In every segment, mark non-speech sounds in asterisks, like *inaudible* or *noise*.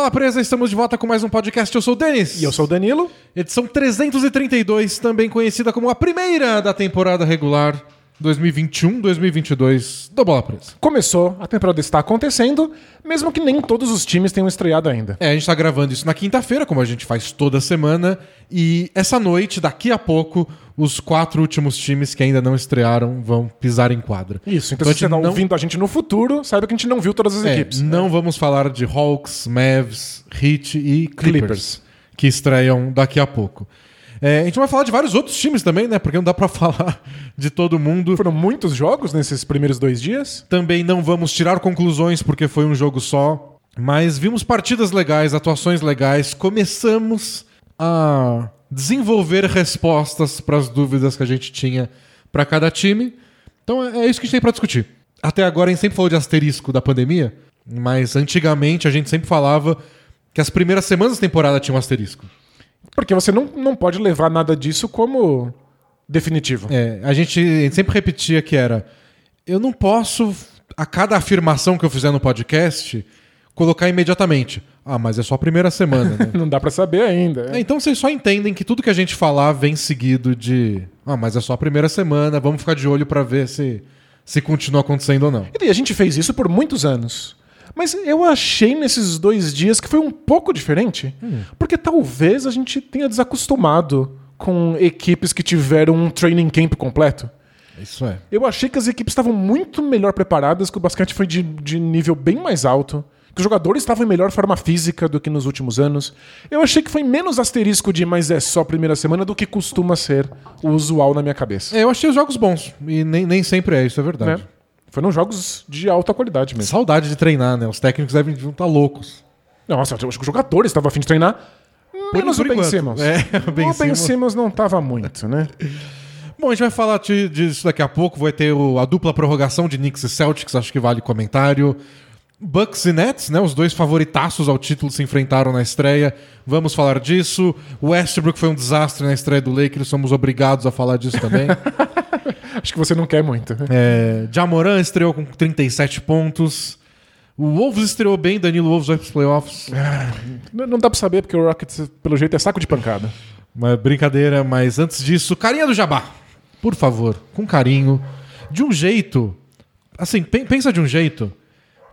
Bola Presa, estamos de volta com mais um podcast. Eu sou o Denis. E eu sou o Danilo. Edição 332, também conhecida como a primeira da temporada regular 2021-2022 do Bola Presa. Começou, a temporada está acontecendo, mesmo que nem todos os times tenham estreado ainda. É, a gente tá gravando isso na quinta-feira, como a gente faz toda semana, e essa noite, daqui a pouco, os quatro últimos times que ainda não estrearam vão pisar em quadra. Isso, então, Então se você gente está não- ouvindo a gente no futuro, saiba que a gente não viu todas as É, equipes. não vamos falar de Hawks, Mavs, Heat e Clippers, Clippers. que estreiam daqui a pouco. É, a gente vai falar de vários outros times também, né? Porque não dá pra *laughs* falar de todo mundo. Foram muitos jogos nesses primeiros dois dias. Também não vamos tirar conclusões porque foi um jogo só. Mas vimos partidas legais, atuações legais. Começamos a desenvolver respostas para as dúvidas que a gente tinha para cada time. Então é é isso que a gente tem para discutir. Até agora a gente sempre falou de asterisco da pandemia, mas antigamente a gente sempre falava que as primeiras semanas da temporada tinham asterisco. Porque você não, não pode levar nada disso como definitivo. É, a, gente, sempre repetia que era: eu não posso, a cada afirmação que eu fizer no podcast, colocar imediatamente. Ah, mas é só a primeira semana, né? *laughs* Não dá pra saber ainda. É, então vocês só entendem que tudo que a gente falar vem seguido de. Ah, mas é só a primeira semana, vamos ficar de olho pra ver se, se continua acontecendo ou não. E a gente fez isso por muitos anos. Mas eu achei nesses dois dias que foi um pouco diferente. Porque talvez a gente tenha desacostumado com equipes que tiveram um training camp completo. Isso é. Eu achei que as equipes estavam muito melhor preparadas, que o basquete foi de, de nível bem mais alto, que os jogadores estavam em melhor forma física do que nos últimos anos. Eu achei que foi menos asterisco de mas é só a primeira semana do que costuma ser o usual na minha cabeça. É, eu achei os jogos bons. E nem, nem sempre é, isso é verdade. Né? Foram jogos de alta qualidade mesmo. Saudade de treinar, né? Os técnicos devem estar loucos. Nossa, acho que os jogadores estavam a fim de treinar. Menos por o Ben. Simmons. É, *laughs* o Ben o Ben Simmons. Não tava muito, né? Bom, a gente vai falar disso daqui a pouco. Vai ter o- a dupla prorrogação de Knicks e Celtics, acho que vale comentário. Bucks e Nets, né? Os dois favoritaços ao título se enfrentaram na estreia. Vamos falar disso. Westbrook foi um desastre na estreia do Lakers, somos obrigados a falar disso também. *laughs* *laughs* Acho que você não quer muito. é, Jamoran estreou com 37 pontos. O Wolves estreou bem, Danilo Wolves vai pros playoffs. Não não dá pra saber, porque o Rockets, pelo jeito, é saco de pancada. Uma brincadeira, mas antes disso, carinha do Jabá. Por favor, com carinho. De um jeito. Assim, pen- pensa de um jeito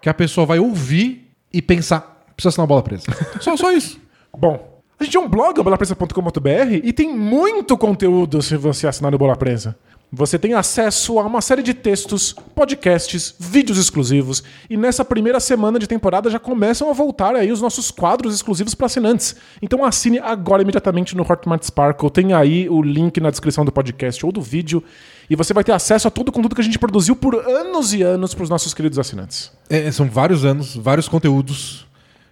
que a pessoa vai ouvir e pensar. Precisa assinar a bola presa. *laughs* Só, só isso. Bom, a gente tem um blog, bolapresa.com.br, e tem muito conteúdo se você assinar o Bola Presa. Você tem acesso a uma série de textos, podcasts, vídeos exclusivos, e nessa primeira semana de temporada já começam a voltar aí os nossos quadros exclusivos para assinantes. Então assine agora imediatamente no Hotmart Sparkle, tem aí o link na descrição do podcast ou do vídeo, e você vai ter acesso a todo o conteúdo que a gente produziu por anos e anos para os nossos queridos assinantes. É, são vários anos, vários conteúdos.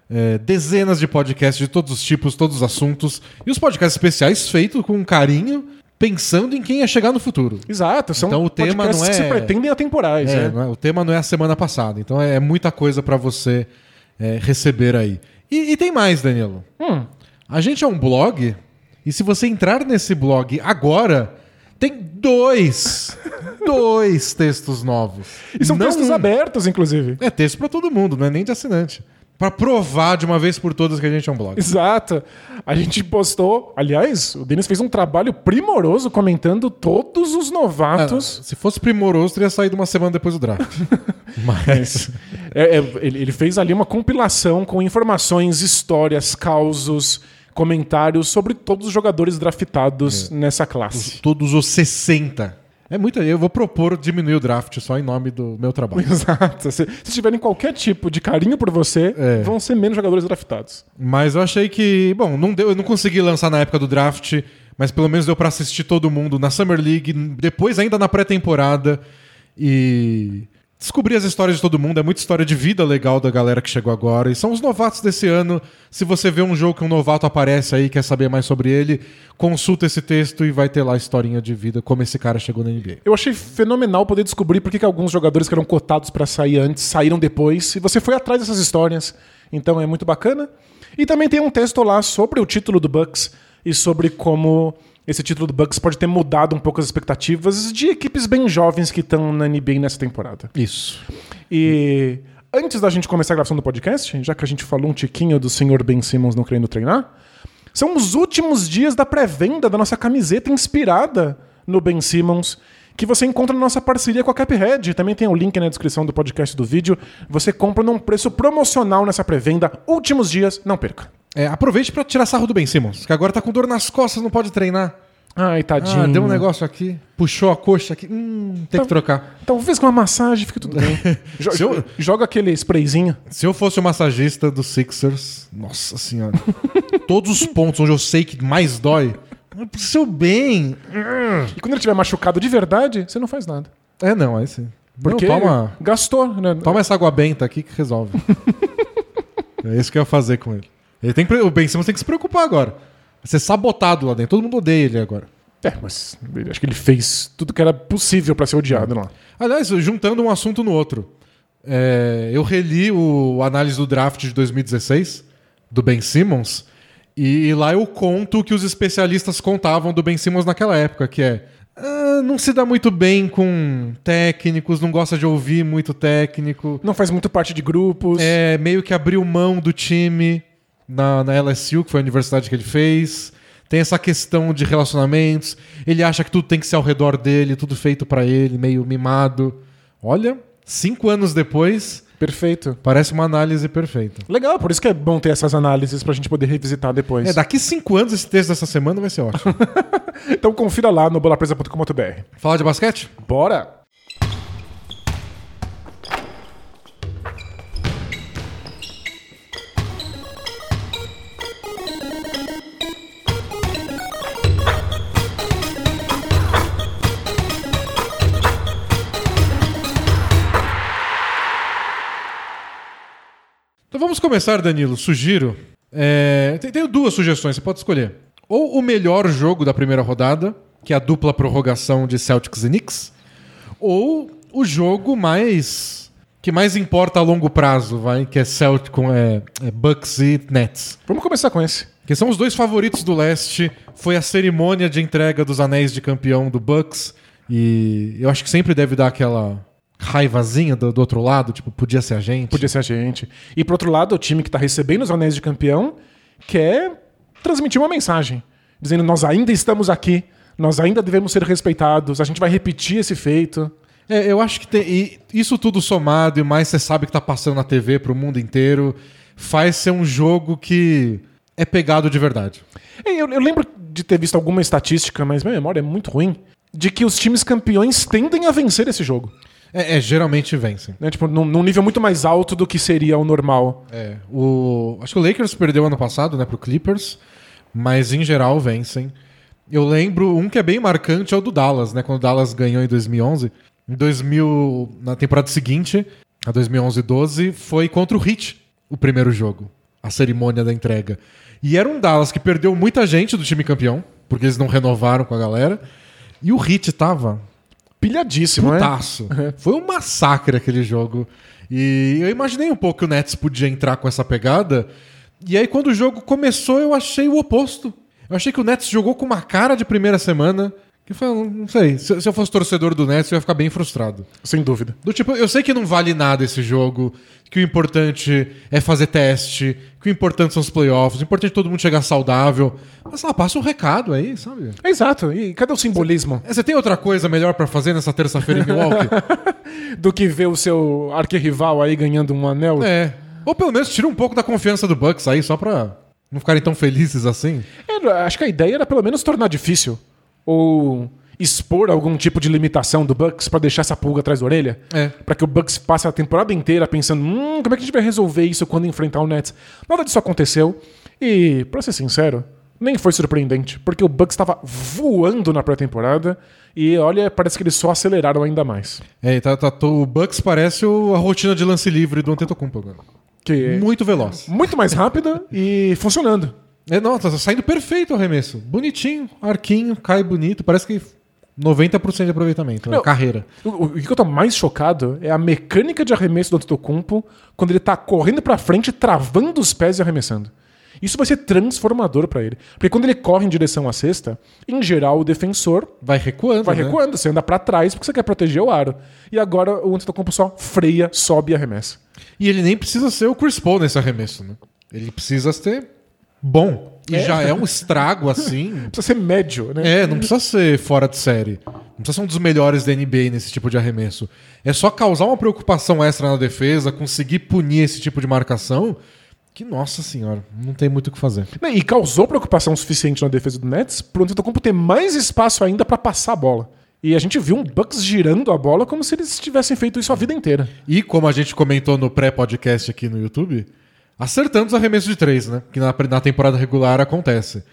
é, dezenas de podcasts de todos os tipos, todos os assuntos. E os podcasts especiais feitos com carinho, pensando em quem ia chegar no futuro. Exato, são Então o tema não que se é- pretendem atemporais. É, né? é- o tema não é a semana passada, então é, é muita coisa pra você é, receber aí. E, e tem mais, Danilo. Hum. A gente é um blog, e se você entrar nesse blog agora, tem dois, *laughs* dois textos novos. E são Não textos abertos, inclusive. É texto pra todo mundo, não é nem de assinante. Pra provar de uma vez por todas que a gente é um blog. Exato. A gente postou. Aliás, o Denis fez um trabalho primoroso comentando todos os novatos. Se fosse primoroso, teria saído uma semana depois do draft. *laughs* Mas. É, é, ele, ele fez ali uma compilação com informações, histórias, causos, comentários sobre todos os jogadores draftados nessa classe. Todos os 60. É muita. Eu vou propor diminuir o draft só em nome do meu trabalho. *laughs* Exato. Se, se tiverem qualquer tipo de carinho por você, É. vão ser menos jogadores draftados. Mas eu achei que. Bom, não deu, eu não consegui lançar na época do draft, mas pelo menos deu pra assistir todo mundo na Summer League, depois ainda na pré-temporada. E. Descobrir as histórias de todo mundo, é muita história de vida legal da galera que chegou agora. E são os novatos desse ano. Se você vê um jogo que um novato aparece aí, quer saber mais sobre ele, consulta esse texto e vai ter lá a historinha de vida, como esse cara chegou na NBA. Eu achei fenomenal poder descobrir por que, alguns jogadores que eram cotados para sair antes saíram depois. E você foi atrás dessas histórias. Então é muito bacana. E também tem um texto lá sobre o título do Bucks e sobre como esse título do Bucks pode ter mudado um pouco as expectativas de equipes bem jovens que estão na NBA nessa temporada. Isso. E antes da gente começar a gravação do podcast, já que a gente falou um tiquinho do senhor Ben Simmons não querendo treinar, são os últimos dias da pré-venda da nossa camiseta inspirada no Ben Simmons, que você encontra na nossa parceria com a Caphead. Também tem o link na descrição do podcast do vídeo. Você compra num preço promocional nessa pré-venda. Últimos dias, não perca. É, aproveite pra tirar sarro do Ben Simmons, que agora tá com dor nas costas, não pode treinar. Ai, tadinho. Ah, deu um negócio aqui, puxou a coxa aqui, hum, tem que trocar. Talvez com uma massagem fique tudo bem. *laughs* Jo- Se eu- Joga aquele sprayzinho. Se eu fosse o massagista dos Sixers, nossa senhora, *laughs* todos os pontos onde eu sei que mais dói, pro seu bem. E quando ele estiver machucado de verdade, você não faz nada. É, não, aí sim. Porque Não, toma, gastou, né? toma essa água benta aqui que resolve. *laughs* é isso que eu ia fazer com ele. Ele tem, que- o Ben Simmons tem que se preocupar agora. Vai ser sabotado lá dentro. Todo mundo odeia ele agora. É, mas acho que ele fez tudo que era possível pra ser odiado lá. Aliás, juntando um assunto no outro. é, eu reli o análise do draft de 2016, do Ben Simmons, e lá eu conto o que os especialistas contavam do Ben Simmons naquela época, que é. "Ah, não se dá muito bem com técnicos, não gosta de ouvir muito técnico. Não faz muito parte de grupos. É, meio que abriu mão do time na, na LSU, que foi a universidade que ele fez. Tem essa questão de relacionamentos. Ele acha que tudo tem que ser ao redor dele, tudo feito pra ele, meio mimado. Olha, cinco anos depois, Perfeito. parece uma análise perfeita. Legal, por isso que é bom ter essas análises pra gente poder revisitar depois. É, daqui cinco anos esse texto dessa semana vai ser ótimo. *laughs* Então confira lá no bolapresa.com.br. Falar de basquete? Bora! Vamos começar, Danilo. Sugiro. é, tenho duas sugestões, você pode escolher. Ou o melhor jogo da primeira rodada, que é a dupla prorrogação de Celtics e Knicks, ou o jogo mais que mais importa a longo prazo, vai, que é Celtic com é, é Bucks e Nets. Vamos começar com esse. Que são os dois favoritos do leste. Foi a cerimônia de entrega dos anéis de campeão do Bucks. E eu acho que sempre deve dar aquela raivazinha do, do outro lado, tipo, podia ser a gente. Podia ser a gente. E por outro lado, o time que tá recebendo os anéis de campeão quer transmitir uma mensagem. Dizendo, nós ainda estamos aqui, nós ainda devemos ser respeitados, a gente vai repetir esse feito. É, eu acho que tem, e isso tudo somado e mais você sabe que tá passando na TV pro mundo inteiro, faz ser um jogo que é pegado de verdade. É, Eu, eu lembro de ter visto alguma estatística, mas minha memória é muito ruim, de que os times campeões tendem a vencer esse jogo. É, é, geralmente vencem. Né? Tipo, num, num nível muito mais alto do que seria o normal. É, o, acho que o Lakers perdeu ano passado, né, pro Clippers, mas em geral vencem. Eu lembro um que é bem marcante é o do Dallas, né, quando o Dallas ganhou em 2011. Em 2000, na temporada seguinte, a 2011-12, foi contra o Heat o primeiro jogo, a cerimônia da entrega. E era um Dallas que perdeu muita gente do time campeão, porque eles não renovaram com a galera. E o Heat tava Pilhadíssimo, né? putaço. Foi um massacre aquele jogo. E eu imaginei um pouco que o Nets podia entrar com essa pegada. E aí, quando o jogo começou, eu achei o oposto. Eu achei que o Nets jogou com uma cara de primeira semana. Que foi, não sei, se se eu fosse torcedor do Nets, eu ia ficar bem frustrado. Sem dúvida. Do tipo, eu sei que não vale nada esse jogo, que o importante é fazer teste, que o importante são os playoffs, o importante é todo mundo chegar saudável. Mas lá, passa um recado aí, sabe? É exato. E cadê o simbolismo? É, Você tem outra coisa melhor pra fazer nessa terça-feira em Milwaukee? *laughs* Do que ver o seu arquirrival aí ganhando um anel? É. Ou pelo menos tira um pouco da confiança do Bucks aí, só pra não ficarem tão felizes assim. É, acho que a ideia era pelo menos tornar difícil. Ou expor algum tipo de limitação do Bucks pra deixar essa pulga atrás da orelha. É. Pra que o Bucks passe a temporada inteira pensando, hum, como é que a gente vai resolver isso quando enfrentar o Nets? Nada disso aconteceu. E, pra ser sincero, nem foi surpreendente, porque o Bucks estava voando na pré-temporada e olha, parece que eles só aceleraram ainda mais. É, tá, tá- tô- o Bucks parece a rotina de lance livre do Antetokounmpo agora. Que Muito veloz. muito mais rápida e funcionando. É, não, tá saindo perfeito o arremesso. Bonitinho, arquinho, cai bonito. Parece que 90% de aproveitamento na Não. carreira. O, o- o que eu tô mais chocado é a mecânica de arremesso do Antetokounmpo quando ele tá correndo pra frente, travando os pés e arremessando. Isso vai ser transformador pra ele. Porque quando ele corre em direção à cesta, em geral o defensor Vai recuando, vai né? recuando, você anda pra trás porque você quer proteger o aro. E agora o Antetokounmpo só freia, sobe e arremessa. E ele nem precisa ser o Chris Paul nesse arremesso, né? Ele precisa ser bom. E É. já é um estrago assim. *laughs* Precisa ser médio, né? É, não precisa ser fora de série. Não precisa ser um dos melhores da NBA nesse tipo de arremesso. É só causar uma preocupação extra na defesa, conseguir punir esse tipo de marcação, que, nossa senhora, não tem muito o que fazer. E causou preocupação suficiente na defesa do Nets pro Antetokounmpo ter mais espaço ainda pra passar a bola. E a gente viu um Bucks girando a bola como se eles tivessem feito isso a vida inteira. E como a gente comentou no pré-podcast aqui no YouTube, acertando os arremessos de três, né? Que na, na temporada regular acontece.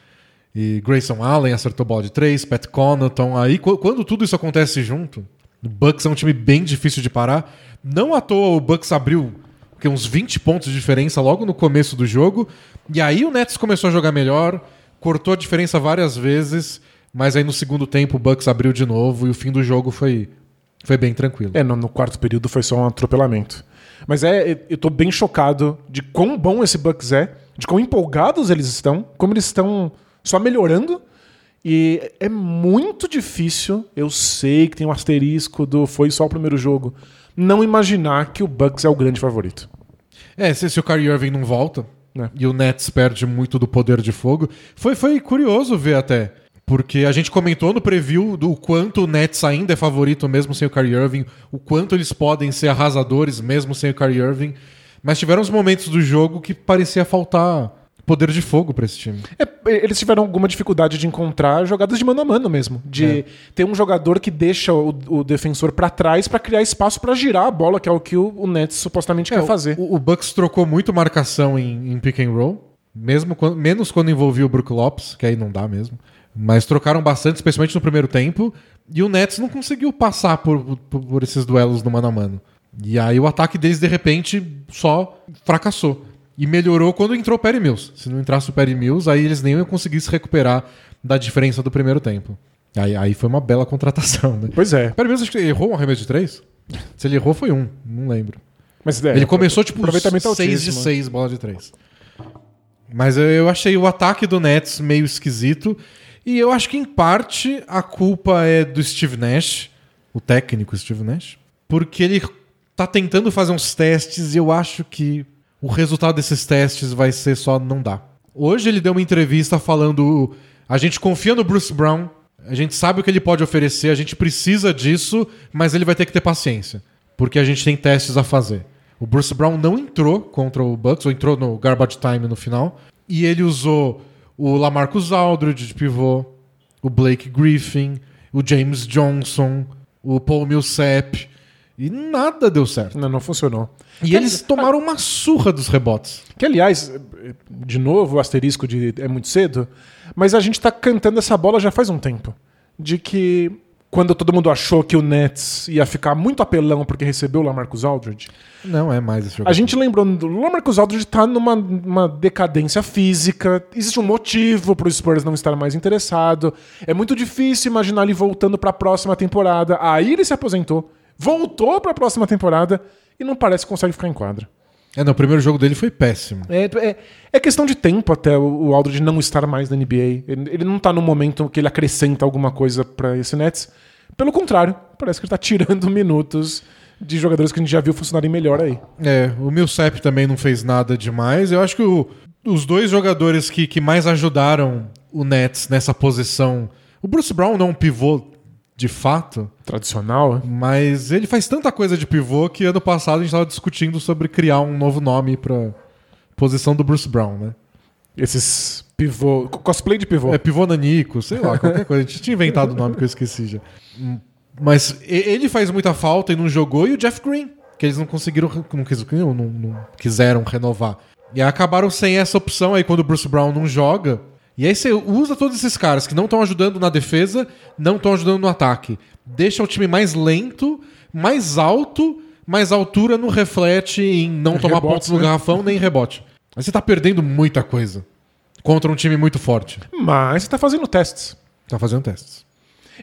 E Grayson Allen acertou bola de três, Pat Connaughton. Aí, qu- quando tudo isso acontece junto, o Bucks é um time bem difícil de parar. Não à toa o Bucks abriu que, uns 20 pontos de diferença logo no começo do jogo. E aí o Nets começou a jogar melhor, cortou a diferença várias vezes, mas aí no segundo tempo o Bucks abriu de novo e o fim do jogo foi, foi bem tranquilo. É, no, no quarto período foi só um atropelamento. Mas é, eu tô bem chocado de quão bom esse Bucks é, de quão empolgados eles estão, como eles estão só melhorando. E é muito difícil, eu sei que tem um asterisco do foi só o primeiro jogo, não imaginar que o Bucks é o grande favorito. É, se, se o Kyrie Irving não volta É. e o Nets perde muito do poder de fogo, foi, foi curioso ver até. Porque a gente comentou no preview do quanto o Nets ainda é favorito mesmo sem o Kyrie Irving, o quanto eles podem ser arrasadores mesmo sem o Kyrie Irving. Mas tiveram uns momentos do jogo que parecia faltar poder de fogo pra esse time. É, eles tiveram alguma dificuldade de encontrar jogadas de mano a mano mesmo. De ter um jogador que deixa o, o defensor pra trás pra criar espaço pra girar a bola, que é o que o, o Nets supostamente quer fazer. O, o Bucks trocou muito marcação em, em pick and roll, mesmo quando- menos quando envolvia o Brook Lopes, que aí não dá mesmo. Mas trocaram bastante, especialmente no primeiro tempo, e o Nets não conseguiu passar por, por, por esses duelos no mano a mano. E aí o ataque deles, de repente, só fracassou. E melhorou quando entrou o Perry Mills. Se não entrasse o Perry Mills, aí eles nem iam conseguir se recuperar da diferença do primeiro tempo. Aí, aí foi uma bela contratação, né? Pois é. Perry Mills acho que errou um arremesso de três? Se ele errou, foi um. Não lembro. Mas, é, Ele começou, tipo, aproveitamento 6 de altíssimo. 6 bola de 3. Mas eu- eu achei o ataque do Nets meio esquisito. E eu acho que, em parte, a culpa é do Steve Nash, o técnico Steve Nash, porque ele tá tentando fazer uns testes e eu acho que o resultado desses testes vai ser só não dá. Hoje ele deu uma entrevista falando: a gente confia no Bruce Brown, a gente sabe o que ele pode oferecer, a gente precisa disso, mas ele vai ter que ter paciência, porque a gente tem testes a fazer. O Bruce Brown não entrou contra o Bucks, ou entrou no garbage time no final, e ele usou o Lamarcus Aldridge de pivô, o Blake Griffin, o James Johnson, o Paul Millsap, e nada deu certo. Não, não funcionou. E Que- eles tomaram uma surra dos rebotes. Que, aliás, de novo, o asterisco de é muito cedo, mas a gente tá cantando essa bola já faz um tempo. De que quando todo mundo achou que o Nets ia ficar muito apelão porque recebeu o Lamarcus Aldridge, Não é mais esse jogo. a gente lembrou, o Lamarcus Aldridge tá numa uma decadência física, existe um motivo pro Spurs não estar mais interessado, é muito difícil imaginar ele voltando pra próxima temporada, aí ele se aposentou, voltou pra próxima temporada e não parece que consegue ficar em quadra. É, não, o primeiro jogo dele foi péssimo. É, é, é questão de tempo até o, o Aldridge não estar mais na NBA. Ele, ele não tá no momento que ele acrescenta alguma coisa pra esse Nets. Pelo contrário, parece que ele tá tirando *laughs* minutos de jogadores que a gente já viu funcionarem melhor aí. É, o Millsap também não fez nada demais. Eu acho que o- os dois jogadores que, que mais ajudaram o Nets nessa posição. O Bruce Brown não é um pivô de fato, Tradicional, né? mas ele faz tanta coisa de pivô que ano passado a gente estava discutindo sobre criar um novo nome pra posição do Bruce Brown, né? Esses pivô. cosplay de pivô. É pivô nanico, sei lá, qualquer coisa. A gente tinha inventado o nome que eu esqueci já. Mas ele faz muita falta e não jogou, e o Jeff Green, que eles não conseguiram, não, quis- não, não- não quiseram renovar. E acabaram sem essa opção aí quando o Bruce Brown não joga. E aí você usa todos esses caras que não estão ajudando na defesa, não estão ajudando no ataque. Deixa o time mais lento, mais alto, mas a altura não reflete em não tomar Rebotes, pontos no né? garrafão nem em rebote. Aí você tá perdendo muita coisa contra um time muito forte. Mas você tá fazendo testes. Tá fazendo testes.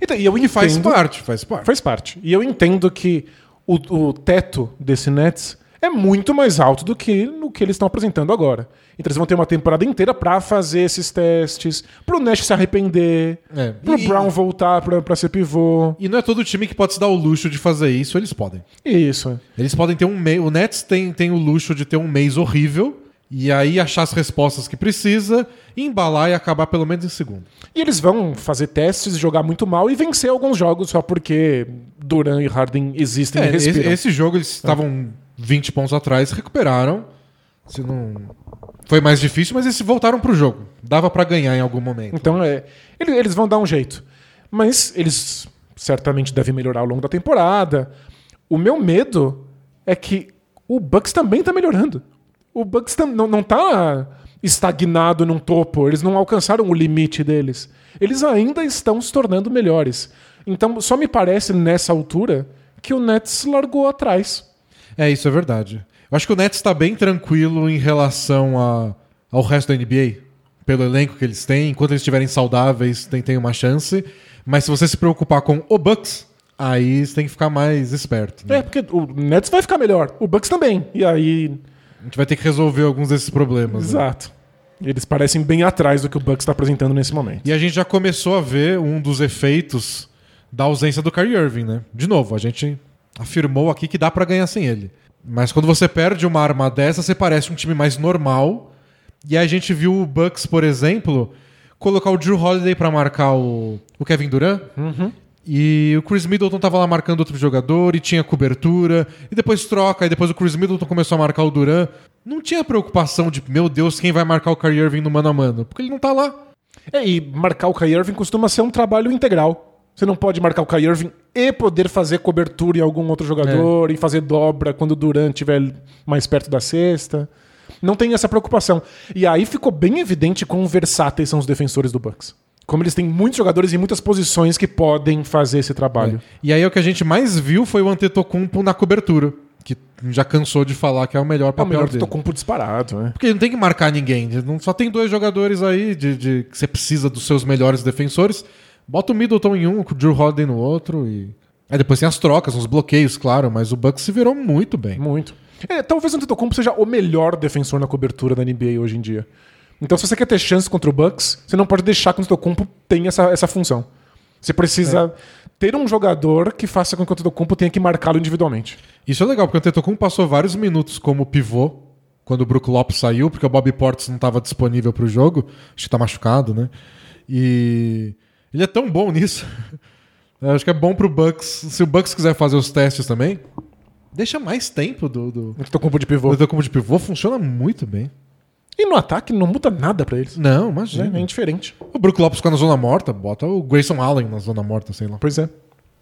Então, e eu E faz entendo- parte, faz parte. Faz parte. E eu entendo que o, o teto desse Nets é muito mais alto do que no que eles estão apresentando agora. Então eles vão ter uma temporada inteira pra fazer esses testes, pro Nash se arrepender, É, pro e- Brown voltar pra, pra ser pivô. E não é todo time que pode se dar o luxo de fazer isso, eles podem. Isso. Eles podem ter um mês. O Nets tem, tem o luxo de ter um mês horrível e aí achar as respostas que precisa, embalar e acabar pelo menos em segundo. E eles vão fazer testes, jogar muito mal e vencer alguns jogos só porque Duran e Harden existem É, e respiram. esse jogo eles estavam 20 pontos atrás, recuperaram. Se não. Foi mais difícil, mas eles voltaram pro jogo. Dava pra ganhar em algum momento. Então, é, ele- eles vão dar um jeito. Mas eles certamente devem melhorar ao longo da temporada. O meu medo é que o Bucks também tá melhorando. O Bucks não, não tá estagnado num topo. Eles não alcançaram o limite deles. Eles ainda estão se tornando melhores. Então, só me parece nessa altura que o Nets largou atrás. É, isso é verdade. Eu acho que o Nets está bem tranquilo em relação a- ao resto da NBA. Pelo elenco que eles têm. Enquanto eles estiverem saudáveis, tem, tem uma chance. Mas se você se preocupar com o Bucks, aí você tem que ficar mais esperto. né? É, porque o Nets vai ficar melhor. O Bucks também. E aí A gente vai ter que resolver alguns desses problemas. né? Exato. Eles parecem bem atrás do que o Bucks está apresentando nesse momento. E a gente já começou a ver um dos efeitos da ausência do Kyrie Irving, né? De novo, a gente afirmou aqui que dá pra ganhar sem ele. Mas quando você perde uma arma dessa, você parece um time mais normal. E a gente viu o Bucks, por exemplo, colocar o Drew Holiday pra marcar o, o Kevin Durant. E o Chris Middleton tava lá marcando outro jogador e tinha cobertura. E depois troca, e depois o Chris Middleton começou a marcar o Durant. Não tinha preocupação de, meu Deus, quem vai marcar o Kyrie Irving no mano a mano? Porque ele não tá lá. É, e marcar o Kyrie Irving costuma ser um trabalho integral. Você não pode marcar o Kyrie Irving e poder fazer cobertura em algum outro jogador e fazer dobra quando o Durant estiver mais perto da cesta. Não tem essa preocupação. E aí ficou bem evidente quão versáteis são os defensores do Bucks. Como eles têm muitos jogadores em muitas posições que podem fazer esse trabalho. E aí o que a gente mais viu foi o Antetokounmpo na cobertura, que já cansou de falar que é o melhor É o papel melhor dele. Tocumpo disparado, né? Porque não tem que marcar ninguém, não só tem dois jogadores aí de, de- que você precisa dos seus melhores defensores. Bota o Middleton em um, o Drew Holiday no outro e aí depois tem as trocas, uns bloqueios, claro, mas o Bucks se virou muito bem. Muito. É, talvez o Antetokounmpo seja o melhor defensor na cobertura da NBA hoje em dia. Então, se você quer ter chance contra o Bucks, você não pode deixar que o Antetokounmpo tenha essa, essa função. Você precisa ter um jogador que faça com que o Antetokounmpo tenha que marcá-lo individualmente. Isso é legal, porque o Antetokounmpo passou vários minutos como pivô quando o Brook Lopes saiu, porque o Bobby Portis não estava disponível para o jogo, acho que tá machucado, né? E ele é tão bom nisso. Eu *laughs* acho que é bom pro Bucks, se o Bucks quiser fazer os testes também, deixa mais tempo do do, O Antetokounmpo de pivô. Antetokounmpo de pivô, funciona muito bem. E no ataque não muda nada pra eles. Não, imagina. É indiferente. O Brook Lopes fica na zona morta, bota o Grayson Allen na zona morta, sei lá. Pois é.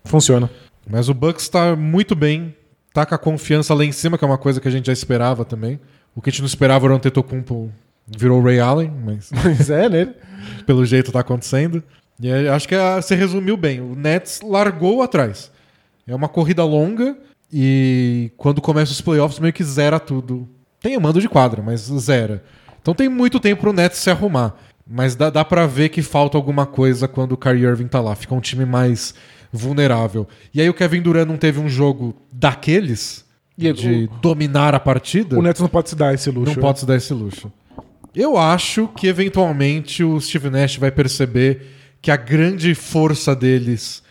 Funciona. Mas o Bucks tá muito bem, tá com a confiança lá em cima, que é uma coisa que a gente já esperava também. O que a gente não esperava era o Antetokounmpo virou o Ray Allen, mas Mas é, né? *laughs* pelo jeito tá acontecendo. E acho que ah, você resumiu bem. O Nets largou atrás. É uma corrida longa e quando começa os playoffs meio que zera tudo. Tem o mando de quadra, mas zera. Então tem muito tempo pro Nets se arrumar. Mas dá, dá pra ver que falta alguma coisa quando o Kyrie Irving tá lá. Fica um time mais vulnerável. E aí o Kevin Durant não teve um jogo daqueles de dominar a partida. O Nets não pode se dar esse luxo. Não pode se dar esse luxo. Eu acho que eventualmente o Steve Nash vai perceber que a grande força deles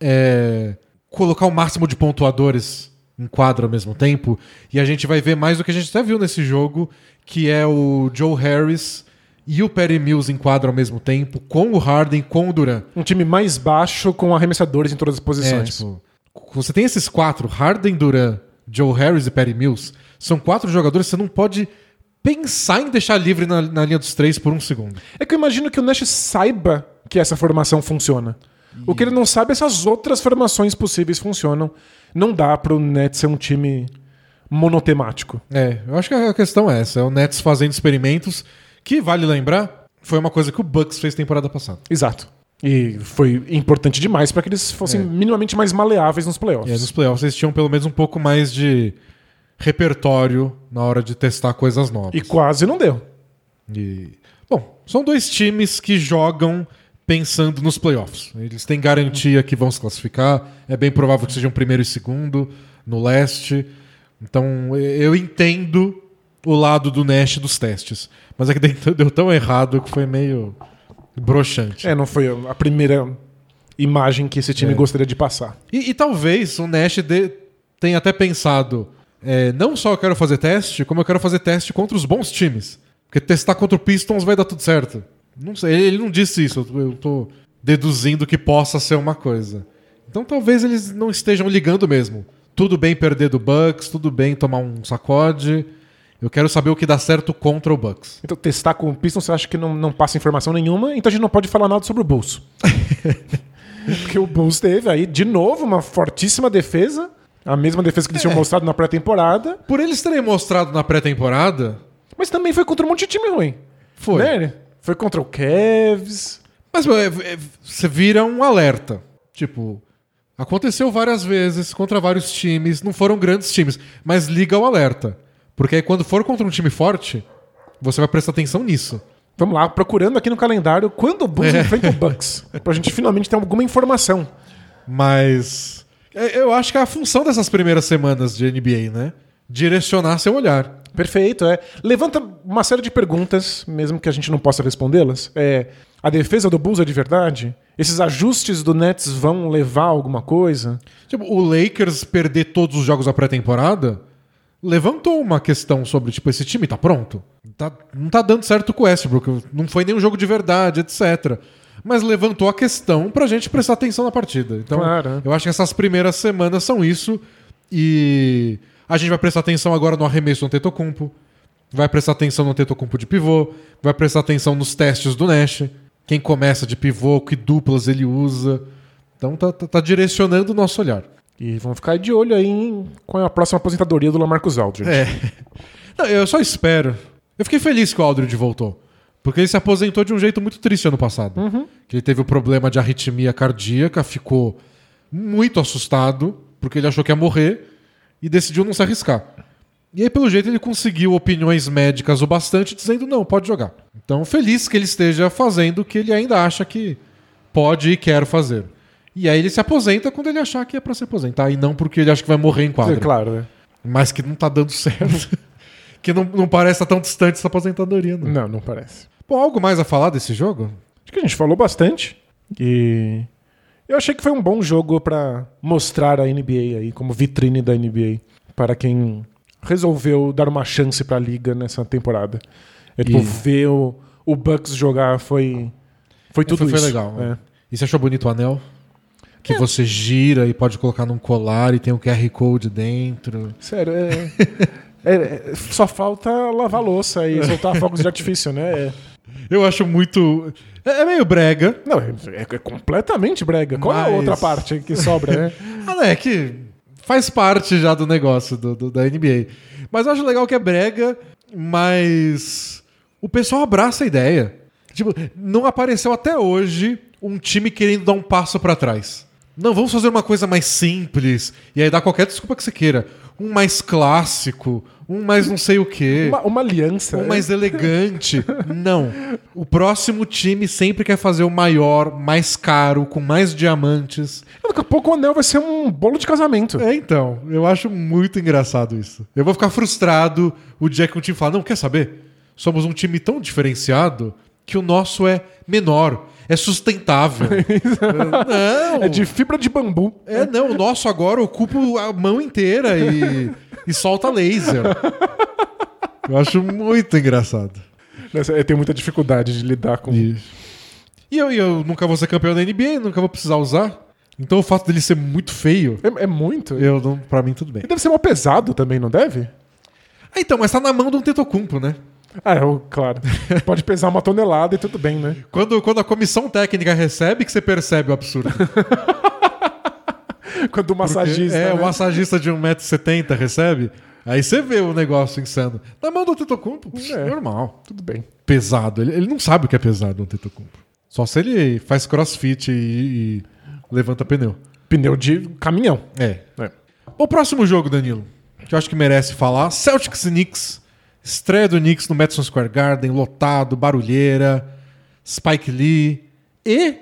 é colocar o máximo de pontuadores em quadro ao mesmo tempo. E a gente vai ver mais do que a gente até viu nesse jogo, que é o Joe Harris e o Perry Mills em quadro ao mesmo tempo, com o Harden, com o Durant. Um time mais baixo com arremessadores em todas as É, posições. tipo, você tem esses quatro, Harden, Durant, Joe Harris e Perry Mills, são quatro jogadores que você não pode pensar em deixar livre na, na linha dos três por um segundo. É que eu imagino que o Nash saiba que essa formação funciona. O que ele não sabe é se as outras formações possíveis funcionam. Não dá pro Nets ser um time monotemático. É, eu acho que a questão é essa, é o Nets fazendo experimentos, que vale lembrar, foi uma coisa que o Bucks fez temporada passada. Exato. E foi importante demais para que eles fossem É. minimamente mais maleáveis nos E playoffs. nos playoffs eles tinham pelo menos um pouco mais de repertório na hora de testar coisas novas. E quase não deu. E, bom, são dois times que jogam pensando nos playoffs. Eles têm garantia que vão se classificar. É bem provável que sejam primeiro e segundo no leste. Então eu entendo o lado do Nash dos testes. Mas é que *laughs* deu- tão errado que foi meio broxante. É, não foi a primeira imagem que esse time É. gostaria de passar. E, e talvez o Nash de- tenha até pensado: é, não só eu quero fazer teste, como eu quero fazer teste contra os bons times. Porque testar contra o Pistons vai dar tudo certo. Não sei, ele, não disse isso, eu tô deduzindo que possa ser uma coisa. Então talvez eles não estejam ligando mesmo. Tudo bem perder do Bucks, tudo bem tomar um sacode. Eu quero saber o que dá certo contra o Bucks. Então, testar com o Pistons, você acha que não, não passa informação nenhuma, então a gente não pode falar nada sobre o Bulls. *laughs* Porque o Bulls teve aí, de novo, uma fortíssima defesa. A mesma defesa que eles tinham mostrado na pré-temporada. Por eles terem mostrado na pré-temporada, Mas também foi contra um monte de time ruim. foi. Né? Foi contra o Cavs. Mas é, é, você vira um alerta. Tipo, aconteceu várias vezes contra vários times, não foram grandes times, mas liga o alerta. Porque aí quando for contra um time forte, você vai prestar atenção nisso. Vamos lá, procurando aqui no calendário quando o Bulls É. enfrenta o Bucks. *laughs* pra gente finalmente ter alguma informação. Mas é, eu acho que é a função dessas primeiras semanas de NBA, né? Direcionar seu olhar. Perfeito, é. Levanta uma série de perguntas, mesmo que a gente não possa respondê-las. É, a defesa do Bulls é de verdade? Esses ajustes do Nets vão levar a alguma coisa? Tipo, o Lakers perder todos os jogos da pré-temporada levantou uma questão sobre, tipo, esse time tá pronto? Tá- não tá dando certo com o Westbrook, não foi nenhum jogo de verdade, etc. Mas levantou a questão pra gente prestar atenção na partida. Então, Claro. eu acho que essas primeiras semanas são isso. E a gente vai prestar atenção agora no arremesso do Tetocumpo. Vai prestar atenção no Tetocumpo de pivô. Vai prestar atenção nos testes do Nash. Quem começa de pivô, que duplas ele usa. Então tá, tá- tá direcionando o nosso olhar. E vamos ficar de olho aí em, com a próxima aposentadoria do Lamarcus Aldridge. É. Não, eu só espero. Eu fiquei feliz que o Aldridge voltou. Porque ele se aposentou de um jeito muito triste ano passado. Que ele teve o problema de arritmia cardíaca, ficou muito assustado, porque ele achou que ia morrer e decidiu não se arriscar. E aí, pelo jeito, ele conseguiu opiniões médicas o bastante, dizendo não, pode jogar. Então, feliz que ele esteja fazendo o que ele ainda acha que pode e quer fazer. E aí ele se aposenta quando ele achar que é pra se aposentar, e não porque ele acha que vai morrer em quadra. É claro, né? Mas que não tá dando certo. *laughs* que não, não parece estar tão distante essa aposentadoria, não. Não, não parece. Bom, algo mais a falar desse jogo? Acho que a gente falou bastante. E eu achei que foi um bom jogo pra mostrar a NBA aí, como vitrine da NBA, para quem resolveu dar uma chance pra liga nessa temporada. É tipo, E- ver o, o Bucks jogar foi. Foi tudo foi, foi isso. legal. É. né? E você achou bonito o anel? Que você gira e pode colocar num colar e tem um QR Code dentro. Sério, é, é- é- Só falta lavar a louça e *laughs* soltar fogos de artifício, né? É- Eu acho muito. É é meio brega. Não, é, é completamente brega. Qual é a outra parte que sobra, né? *laughs* Ah, não, é que faz parte já do negócio do, do- da NBA. Mas eu acho legal que é brega, mas o pessoal abraça a ideia. Tipo, não apareceu até hoje um time querendo dar um passo pra trás. Não, vamos fazer uma coisa mais simples. E aí dá qualquer desculpa que você queira. Um mais clássico, um mais não sei o quê. Uma, uma aliança. Um né? mais elegante. Não. O próximo time sempre quer fazer o maior, mais caro, com mais diamantes. Daqui a pouco o anel vai ser um bolo de casamento. É, então. Eu acho muito engraçado isso. Eu vou ficar frustrado o dia que um time falar: não, quer saber? Somos um time tão diferenciado que o nosso é menor, é sustentável. *laughs* não. É de fibra de bambu. É, não, o nosso agora ocupa a mão inteira e, e solta laser. Eu acho muito engraçado. Eu tenho muita dificuldade de lidar com. E, e eu, eu nunca vou ser campeão da NBA, nunca vou precisar usar. Então o fato dele ser muito feio, É, é muito. eu não, pra mim tudo bem. E deve ser mal pesado também, não deve? Ah, então, mas tá na mão de um Tetocumpo, né? Ah, eu, claro. Pode pesar uma tonelada e tudo bem, né? *laughs* Quando, quando a comissão técnica recebe, que você percebe o absurdo. *laughs* Quando o massagista. é, né? o massagista de 1,70m recebe, aí você vê o negócio insano. Na mão do Tetocumpo, É. normal. Tudo bem. Pesado. Ele, ele não sabe o que é pesado um Tetocumpo. Só se ele faz crossfit e, e levanta pneu. Pneu de caminhão. É. É. O próximo jogo, Danilo, que eu acho que merece falar: Celtics e Knicks. Estreia do Knicks no Madison Square Garden, lotado, barulheira, Spike Lee e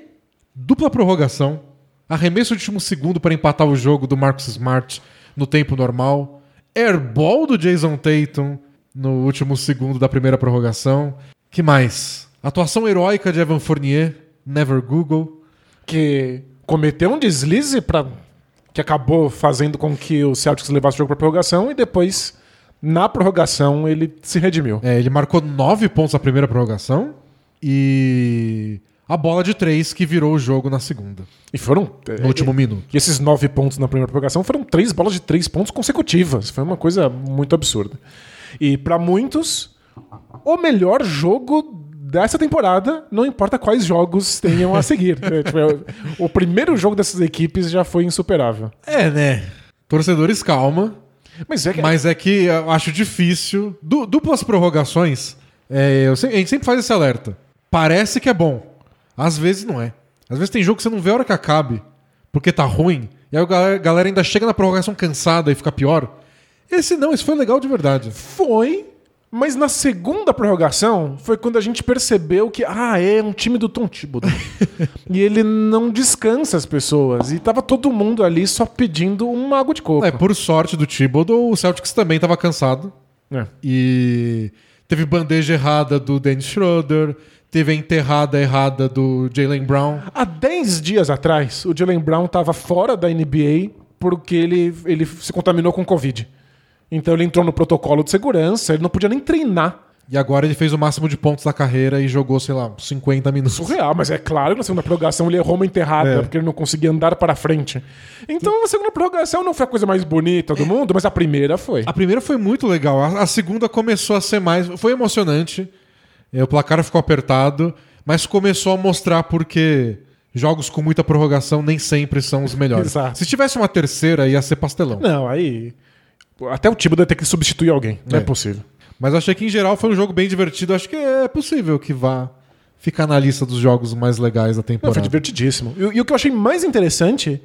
dupla prorrogação. Arremesso de último segundo para empatar o jogo do Marcus Smart no tempo normal. Airball do Jason Tatum no último segundo da primeira prorrogação. Que mais? Atuação heróica de Evan Fournier, Never Google. Que cometeu um deslize para que acabou fazendo com que o Celtics levasse o jogo para prorrogação e depois, na prorrogação, ele se redimiu. É, ele marcou nove pontos na primeira prorrogação e a bola de três que virou o jogo na segunda, E foram. no último minuto. E esses nove pontos na primeira prorrogação foram três bolas de três pontos consecutivas. Foi uma coisa muito absurda. E para muitos, o melhor jogo dessa temporada, não importa quais jogos tenham a seguir. *laughs* É, tipo, é, o primeiro jogo dessas equipes já foi insuperável. É, né? Torcedores, calma. Mas é que. Mas é que eu acho difícil. Du- duplas prorrogações, é, eu se- a gente sempre faz esse alerta. Parece que é bom. Às vezes não é. Às vezes tem jogo que você não vê a hora que acabe, porque tá ruim. E aí a galera, galera ainda chega na prorrogação cansada e fica pior. Esse não, esse foi legal de verdade. Foi. Mas na segunda prorrogação foi quando a gente percebeu que, ah, é um time do Tom Thibodeau. *laughs* e ele não descansa as pessoas. E tava todo mundo ali só pedindo uma água de coco. É, por sorte do Thibodeau, o Celtics também tava cansado. É. E teve bandeja errada do Dennis Schroeder, teve a enterrada errada do Jalen Brown. Há 10 dias atrás, o Jalen Brown estava fora da NBA porque ele, ele se contaminou com Covid. Então ele entrou no protocolo de segurança, ele não podia nem treinar. E agora ele fez o máximo de pontos da carreira e jogou, sei lá, 50 minutos. Surreal, mas é claro que na segunda prorrogação ele errou uma enterrada, É. porque ele não conseguia andar para frente. Então a segunda prorrogação não foi a coisa mais bonita do mundo, mas a primeira foi. A primeira foi muito legal. A, a segunda começou a ser mais. Foi emocionante. É, O placar ficou apertado, mas começou a mostrar porque jogos com muita prorrogação nem sempre são os melhores. Exato. Se tivesse uma terceira, ia ser pastelão. Não, aí. Até o deve ter que substituir alguém. Não é, É. possível. Mas eu achei que em geral foi um jogo bem divertido. Acho que é possível que vá ficar na lista dos jogos mais legais da Não, foi temporada. divertidíssimo. E, e o que eu achei mais interessante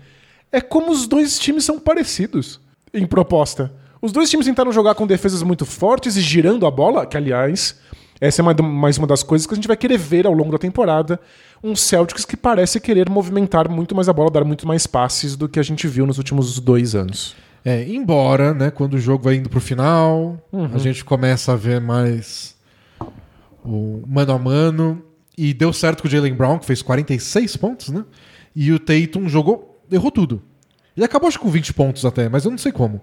é como os dois times são parecidos em proposta. Os dois times tentaram jogar com defesas muito fortes e girando a bola, que aliás, essa é mais uma das coisas que a gente vai querer ver ao longo da temporada. Um Celtics que parece querer movimentar muito mais a bola, dar muito mais passes do que a gente viu nos últimos dois anos. É, embora, né, quando o jogo vai indo pro final, a gente começa a ver mais o mano a mano. E deu certo com o Jalen Brown, que fez 46 pontos, né? E o Tatum jogou, errou tudo. Ele acabou acho com 20 pontos até, mas eu não sei como.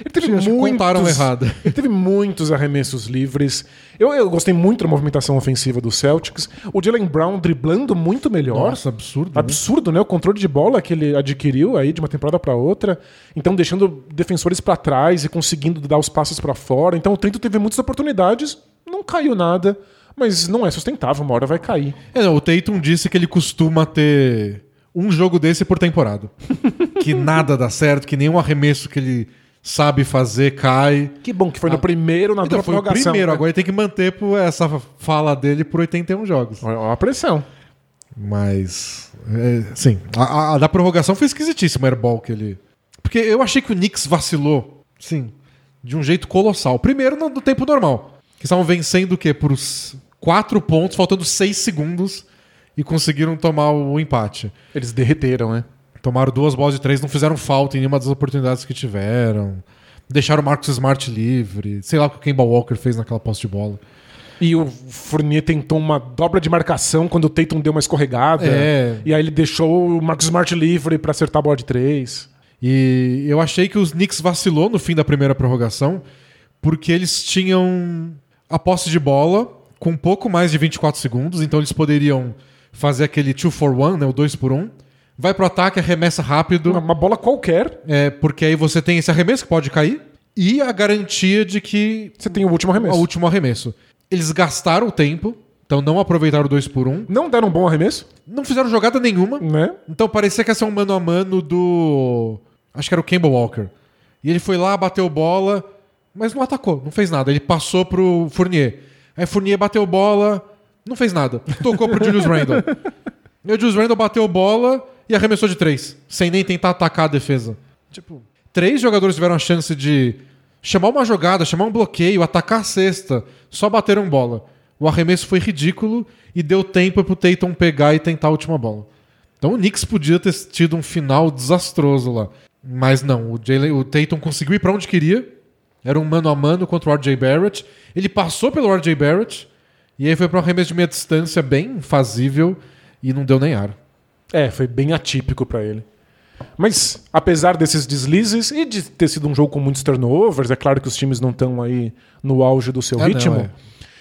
Ele teve Acho muitos, contaram errado. *laughs* Ele teve muitos arremessos livres. Eu, eu gostei muito da movimentação ofensiva do Celtics. O Jalen Brown driblando muito melhor. Nossa, absurdo. né? Absurdo, né? O controle de bola que ele adquiriu aí de uma temporada para outra. Então, deixando defensores para trás e conseguindo dar os passos para fora. Então, o Trento teve muitas oportunidades, não caiu nada, mas não é sustentável, uma hora vai cair. É, não, o Tatum disse que ele costuma ter um jogo desse por temporada. *laughs* que nada dá certo, que nenhum arremesso que ele sabe fazer cai. Que bom que foi no primeiro, na Então, foi o prorrogação, primeiro, né? agora ele tem que manter por essa fala dele por 81 jogos. Olha a pressão. Mas, é, sim, a, a- a da prorrogação foi esquisitíssimo o airball que ele... Porque eu achei que o Knicks vacilou, sim, de um jeito colossal. Primeiro no, no tempo normal, que estavam vencendo o quê? Por os quatro pontos, faltando seis segundos, e conseguiram tomar o empate. Eles derreteram, né? Tomaram duas bolas de três, não fizeram falta em nenhuma das oportunidades que tiveram. Deixaram o Marcos Smart livre. Sei lá o que o Kemba Walker fez naquela posse de bola. E o Fournier tentou uma dobra de marcação quando o Tatum deu uma escorregada. É. E aí ele deixou o Marcus Smart livre pra acertar a bola de três. E eu achei que os Knicks vacilou no fim da primeira prorrogação, porque eles tinham a posse de bola com um pouco mais de 24 segundos, então eles poderiam fazer aquele 2 for 1, né, o 2 por 1. Vai pro ataque, arremessa rápido, Uma, uma bola qualquer, é, porque aí você tem esse arremesso que pode cair e a garantia de que você tem o último arremesso. o último arremesso. Eles gastaram o tempo, então não aproveitaram o 2 por 1, Não deram um bom arremesso, não fizeram jogada nenhuma. né? Então parecia que ia ser um mano a mano do. Acho que era o Campbell Walker. E ele foi lá, bateu bola, mas não atacou, não fez nada. Ele passou pro Fournier. Aí Fournier bateu bola, não fez nada. Tocou pro Julius Randle. *laughs* E o Julius Randle bateu bola e arremessou de três, sem nem tentar atacar a defesa. Tipo, três jogadores tiveram a chance de chamar uma jogada, chamar um bloqueio, atacar a cesta, só bateram bola. O arremesso foi ridículo e deu tempo pro Tatum pegar e tentar a última bola. Então o Knicks podia ter tido um final desastroso lá. Mas não, o, Jalen, o Tatum conseguiu ir pra onde queria Era um mano a mano contra o RJ Barrett. Ele passou pelo RJ Barrett e aí foi para um arremesso de meia distância bem fazível e não deu nem ar. É, foi bem atípico pra ele. Mas, apesar desses deslizes e de ter sido um jogo com muitos turnovers, é claro que os times não estão aí no auge do seu Ah, não, ritmo. é.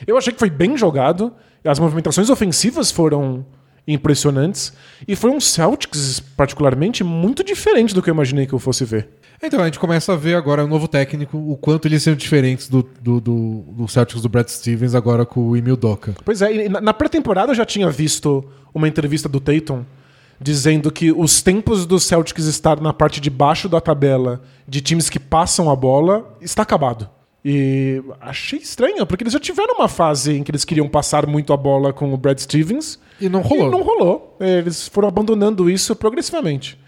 Eu achei que foi bem jogado. As movimentações ofensivas foram impressionantes. E foi um Celtics, particularmente, muito diferente do que eu imaginei que eu fosse ver. Então, a gente começa a ver agora o novo técnico, o quanto eles são diferentes do, do, do, do Celtics do Brad Stevens agora com o Emil Doca. Pois é, na, na pré-temporada eu já tinha visto uma entrevista do Tatum dizendo que os tempos do Celtics estar na parte de baixo da tabela de times que passam a bola está acabado. E achei estranho, porque eles já tiveram uma fase em que eles queriam passar muito a bola com o Brad Stevens. E não rolou. E não rolou. Eles foram abandonando isso progressivamente.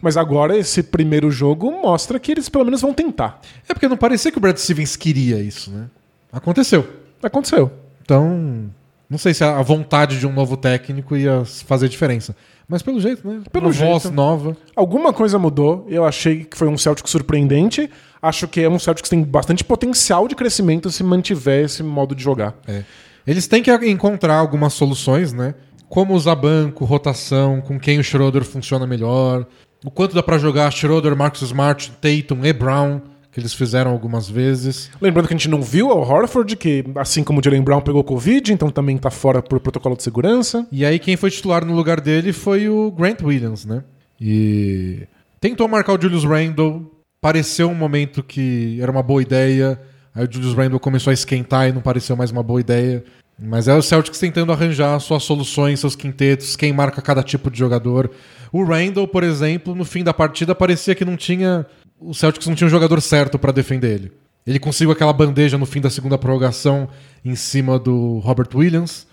Mas agora esse primeiro jogo mostra que eles pelo menos vão tentar. É porque não parecia que o Brad Stevens queria isso, né? Aconteceu. Aconteceu. Então, não sei se a vontade de um novo técnico ia fazer diferença. Mas pelo jeito, né? Pelo Uma voz jeito. nova. Alguma coisa mudou. Eu achei que foi um Celtic surpreendente. Acho que é um Celtic que tem bastante potencial de crescimento se mantiver esse modo de jogar. É. Eles têm que encontrar algumas soluções, né? Como usar banco, rotação, com quem o Schroeder funciona melhor. O quanto dá pra jogar Schroeder, Marcus Smart, Tatum e Brown, que eles fizeram algumas vezes. Lembrando que a gente não viu o Horford, que assim como o Jalen Brown pegou Covid, então também tá fora por protocolo de segurança. E aí quem foi titular no lugar dele foi o Grant Williams, né? E tentou marcar o Julius Randle, pareceu um momento que era uma boa ideia. Aí o Julius Randle começou a esquentar e não pareceu mais uma boa ideia. Mas é o Celtics tentando arranjar suas soluções, seus quintetos, quem marca cada tipo de jogador. O Randle, por exemplo, no fim da partida parecia que não tinha. O Celtics não tinha um jogador certo pra defender ele. Ele conseguiu aquela bandeja no fim da segunda prorrogação em cima do Robert Williams,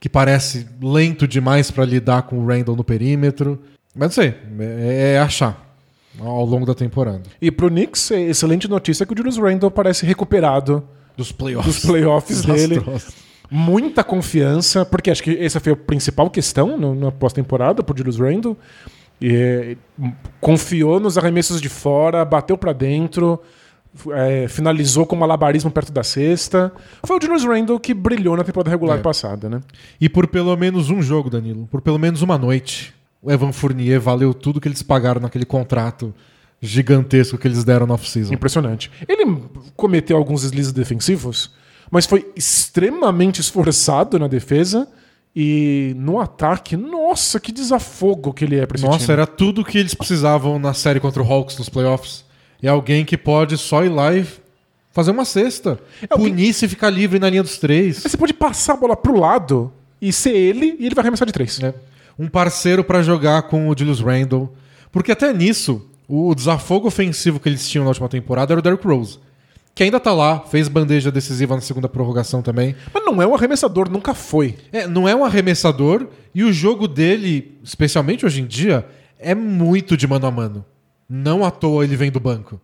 que parece lento demais pra lidar com o Randle no perímetro. Mas não sei, é, é achar ao longo da temporada. E pro Knicks, é excelente notícia que o Julius Randle parece recuperado Dos playoffs. dos playoffs dele. Muita confiança, porque acho que essa foi a principal questão na pós-temporada pro Julius Randle. E, é, confiou nos arremessos de fora, bateu pra dentro, é, finalizou com malabarismo perto da cesta. Foi o Julius Randle que brilhou na temporada regular É. passada, né? E por pelo menos um jogo, Danilo, por pelo menos uma noite, o Evan Fournier valeu tudo que eles pagaram naquele contrato gigantesco que eles deram no off-season. Impressionante. Ele cometeu alguns deslizes defensivos, mas foi extremamente esforçado na defesa. E no ataque, nossa, que desafogo que ele é pra esse Nossa, time. era tudo que eles precisavam na série contra o Hawks nos playoffs. É alguém que pode só ir lá e fazer uma cesta. alguém- Punir se ficar livre na linha dos três. Você pode passar a bola pro lado e ser ele e ele vai arremessar de três. né? Um parceiro pra jogar com o Julius Randle. Porque até nisso, o desafogo ofensivo que eles tinham na última temporada era o Derrick Rose. Que ainda tá lá, fez bandeja decisiva na segunda prorrogação também. Mas não é um arremessador, nunca foi. É, não é um arremessador e o jogo dele, especialmente hoje em dia, é muito de mano a mano. Não à toa ele vem do banco.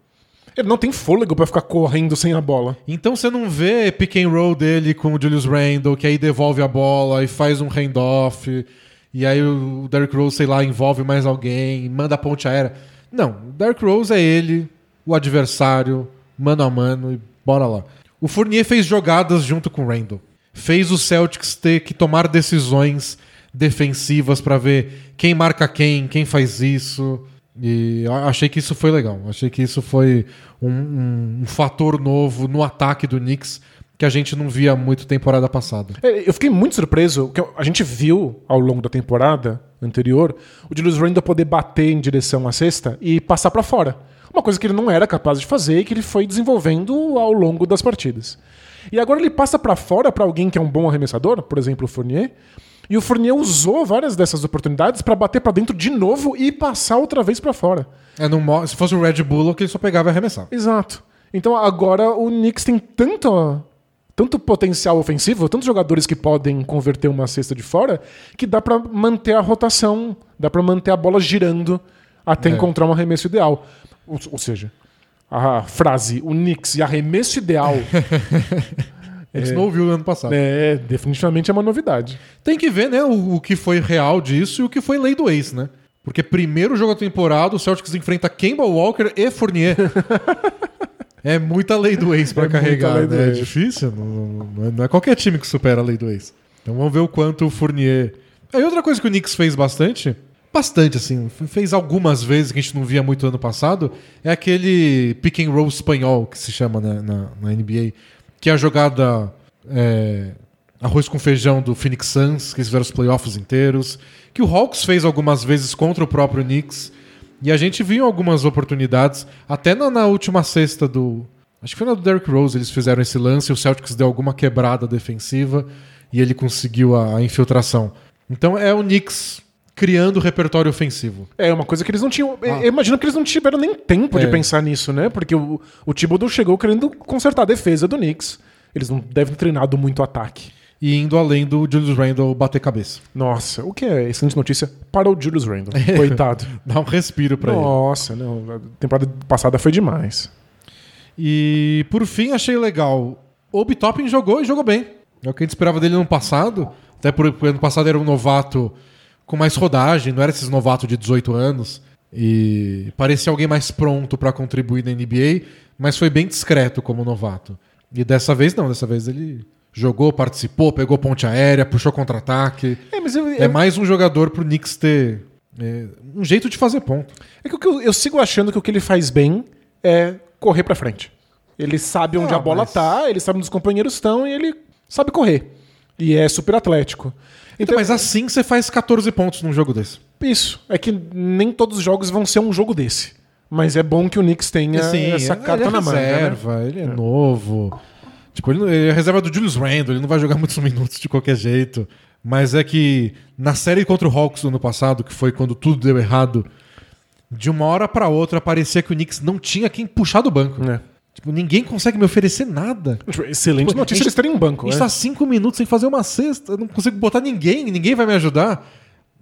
Ele não tem fôlego pra ficar correndo sem a bola. Então você não vê pick and roll dele com o Julius Randle, que aí devolve a bola e faz um handoff, e aí o Derrick Rose, sei lá, envolve mais alguém, manda a ponte aérea. Não, o Derrick Rose é ele, o adversário, mano a mano, e bora lá. O Fournier fez jogadas junto com o Randle. Fez o Celtics ter que tomar decisões defensivas pra ver quem marca quem, quem faz isso. E achei que isso foi legal. Achei que isso foi um, um- um fator novo no ataque do Knicks que a gente não via muito temporada passada. É, Eu fiquei muito surpreso, que a gente viu ao longo da temporada anterior o Julius Randle poder bater em direção à cesta e passar pra fora. Uma coisa que ele não era capaz de fazer e que ele foi desenvolvendo ao longo das partidas. E agora ele passa pra fora pra alguém que é um bom arremessador, por exemplo, o Fournier. E o Fournier usou várias dessas oportunidades pra bater pra dentro de novo e passar outra vez pra fora. É, se fosse o Red Bull, ele só pegava e arremessava. Exato. Então agora o Knicks tem tanto, tanto potencial ofensivo, tantos jogadores que podem converter uma cesta de fora, que dá pra manter a rotação, dá pra manter a bola girando até É. encontrar um arremesso ideal. Ou, ou seja, a frase o Knicks e arremesso ideal *laughs* A gente não ouviu no ano passado. é definitivamente é uma novidade. Tem que ver, né, o, o que foi real disso e o que foi lei do ex, né? Porque primeiro jogo da temporada, o Celtics enfrenta Kemba Walker e Fournier. *laughs* É muita lei do ex pra É carregar, né? É difícil. Não, é- não é qualquer time que supera a lei do ex. Então vamos ver o quanto o Fournier. Aí outra coisa que o Knicks fez bastante, bastante assim, fez algumas vezes que a gente não via muito ano passado, é aquele pick and roll espanhol que se chama né, na, na NBA, que é a jogada é, arroz com feijão do Phoenix Suns, que eles fizeram os playoffs inteiros, que o Hawks fez algumas vezes contra o próprio Knicks. E a gente viu algumas oportunidades, até na, na última sexta do. Acho que foi na do Derrick Rose, eles fizeram esse lance, o Celtics deu alguma quebrada defensiva e ele conseguiu a, a infiltração. Então é o Knicks criando repertório ofensivo. É uma coisa que eles não tinham. Ah. Eu imagino que eles não tiveram nem tempo de É. pensar nisso, né? Porque o, o Thibodeau chegou querendo consertar a defesa do Knicks. Eles não devem ter treinado muito ataque. E indo além do Julius Randle bater cabeça. Nossa, o que é excelente notícia para o Julius Randle. *laughs* Coitado. *laughs* Dá um respiro pra ele. Nossa, não, a temporada passada foi demais. E por fim, achei legal. O Obi Toppin jogou e jogou bem. É o que a gente esperava dele no passado. Até porque ano passado era um novato com mais rodagem, não era esses novatos de 18 anos. E parecia alguém mais pronto pra contribuir na NBA, mas foi bem discreto como novato. E dessa vez não, dessa vez ele jogou, participou, pegou ponte aérea, puxou contra-ataque. É, mas eu, É eu- mais um jogador pro Knicks ter é, um jeito de fazer ponto. é que eu, eu sigo achando que o que ele faz bem é correr pra frente. Ele sabe onde Ah, a bola mas- tá, ele sabe onde os companheiros estão e ele sabe correr. E é super atlético. Então, mas assim você faz 14 pontos num jogo desse. Isso. É que nem todos os jogos vão ser um jogo desse. Mas é bom que o Knicks tenha Assim, essa ele carta é na manga. né? reserva, ele é novo. Tipo, ele, ele é reserva do Julius Randle, ele não vai jogar *laughs* muitos minutos de qualquer jeito. Mas é que na série contra o Hawks do ano passado, que foi quando tudo deu errado, de uma hora pra outra parecia que o Knicks não tinha quem puxar do banco. É. Tipo, ninguém consegue me oferecer nada. Excelente Tipo, notícia gente- eles terem um banco. A gente né? tá cinco minutos sem fazer uma cesta, eu não consigo botar ninguém, ninguém vai me ajudar.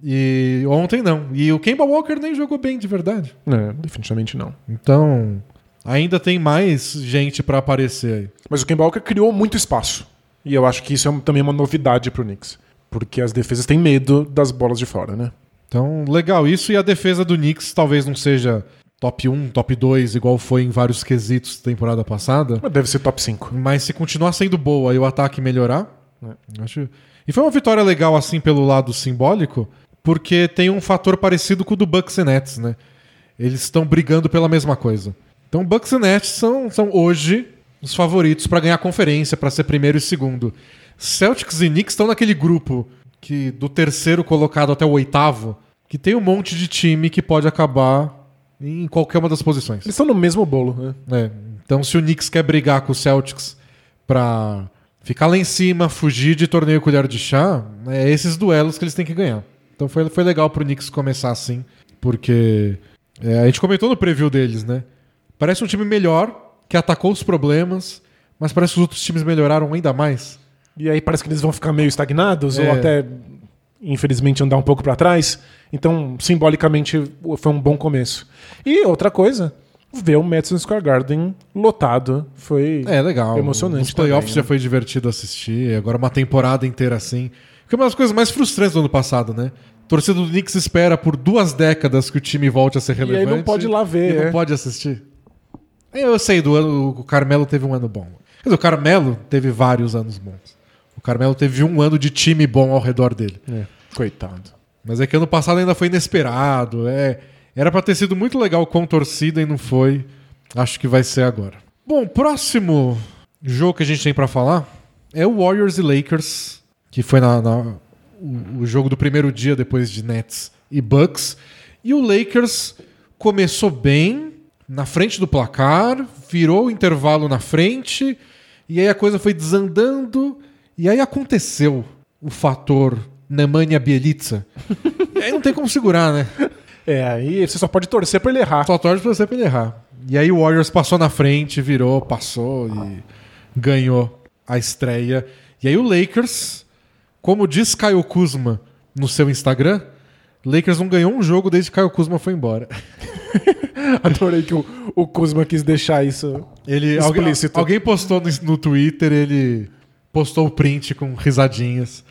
E ontem não. E o Kemba Walker nem jogou bem de verdade. É, definitivamente não. Então, ainda tem mais gente pra aparecer aí. Mas o Kemba Walker criou muito espaço. E eu acho que isso é também uma novidade pro Knicks. Porque as defesas têm medo das bolas de fora, né? Então, legal isso. E a defesa do Knicks talvez não seja top 1, top 2, igual foi em vários quesitos da temporada passada. Mas deve ser top 5. Mas se continuar sendo boa e o ataque melhorar, É. acho... E foi uma vitória legal, assim, pelo lado simbólico, porque tem um fator parecido com o do Bucks e Nets, né? Eles estão brigando pela mesma coisa. Então, Bucks e Nets são, são hoje os favoritos pra ganhar a conferência, pra ser primeiro e segundo. Celtics e Knicks estão naquele grupo que do terceiro colocado até o oitavo, que tem um monte de time que pode acabar em qualquer uma das posições. Eles estão no mesmo bolo, né? É, então, se o Knicks quer brigar com o Celtics pra ficar lá em cima, fugir de torneio colher de chá, é esses duelos que eles têm que ganhar. Então foi, foi legal pro Knicks começar assim, porque é, a gente comentou no preview deles, né? Parece um time melhor, que atacou os problemas, mas parece que os outros times melhoraram ainda mais. E aí parece que eles vão ficar meio estagnados É. ou até, infelizmente, andar um pouco pra trás. Então, simbolicamente, foi um bom começo. E outra coisa, ver o Madison Square Garden lotado foi É, legal. emocionante. Os playoffs também, já né? foi divertido assistir, agora uma temporada inteira assim. Foi uma das coisas mais frustrantes do ano passado, né? A torcida do Knicks espera por duas décadas que o time volte a ser aí relevante. não pode ir lá ver, E não é. pode assistir. Eu sei, do ano, o Carmelo teve um ano bom. Quer dizer, o Carmelo teve vários anos bons. O Carmelo teve um ano de time bom ao redor dele. É, Coitado. Mas é que ano passado ainda foi inesperado. É, era pra ter sido muito legal com torcida e não foi. Acho que vai ser agora. Bom, próximo jogo que a gente tem pra falar é o Warriors e Lakers, que foi na, na- o, o jogo do primeiro dia depois de Nets e Bucks. E o Lakers começou bem na frente do placar, virou o intervalo na frente, e aí a coisa foi desandando, e aí aconteceu o fator Nemanja Bielitsa. e *laughs* aí não tem como segurar, né? É, aí você só pode torcer pra ele errar. Só torce pra pra ele errar. E aí o Warriors passou na frente, virou, passou e ganhou a estreia. E aí o Lakers, como diz Caio Kuzma no seu Instagram, Lakers não ganhou um jogo desde que Caio Kuzma foi embora. *laughs* Adorei que o, o Kuzma quis deixar isso. Ele, alguém, Explícito. alguém postou no, no Twitter, ele postou o print com risadinhas.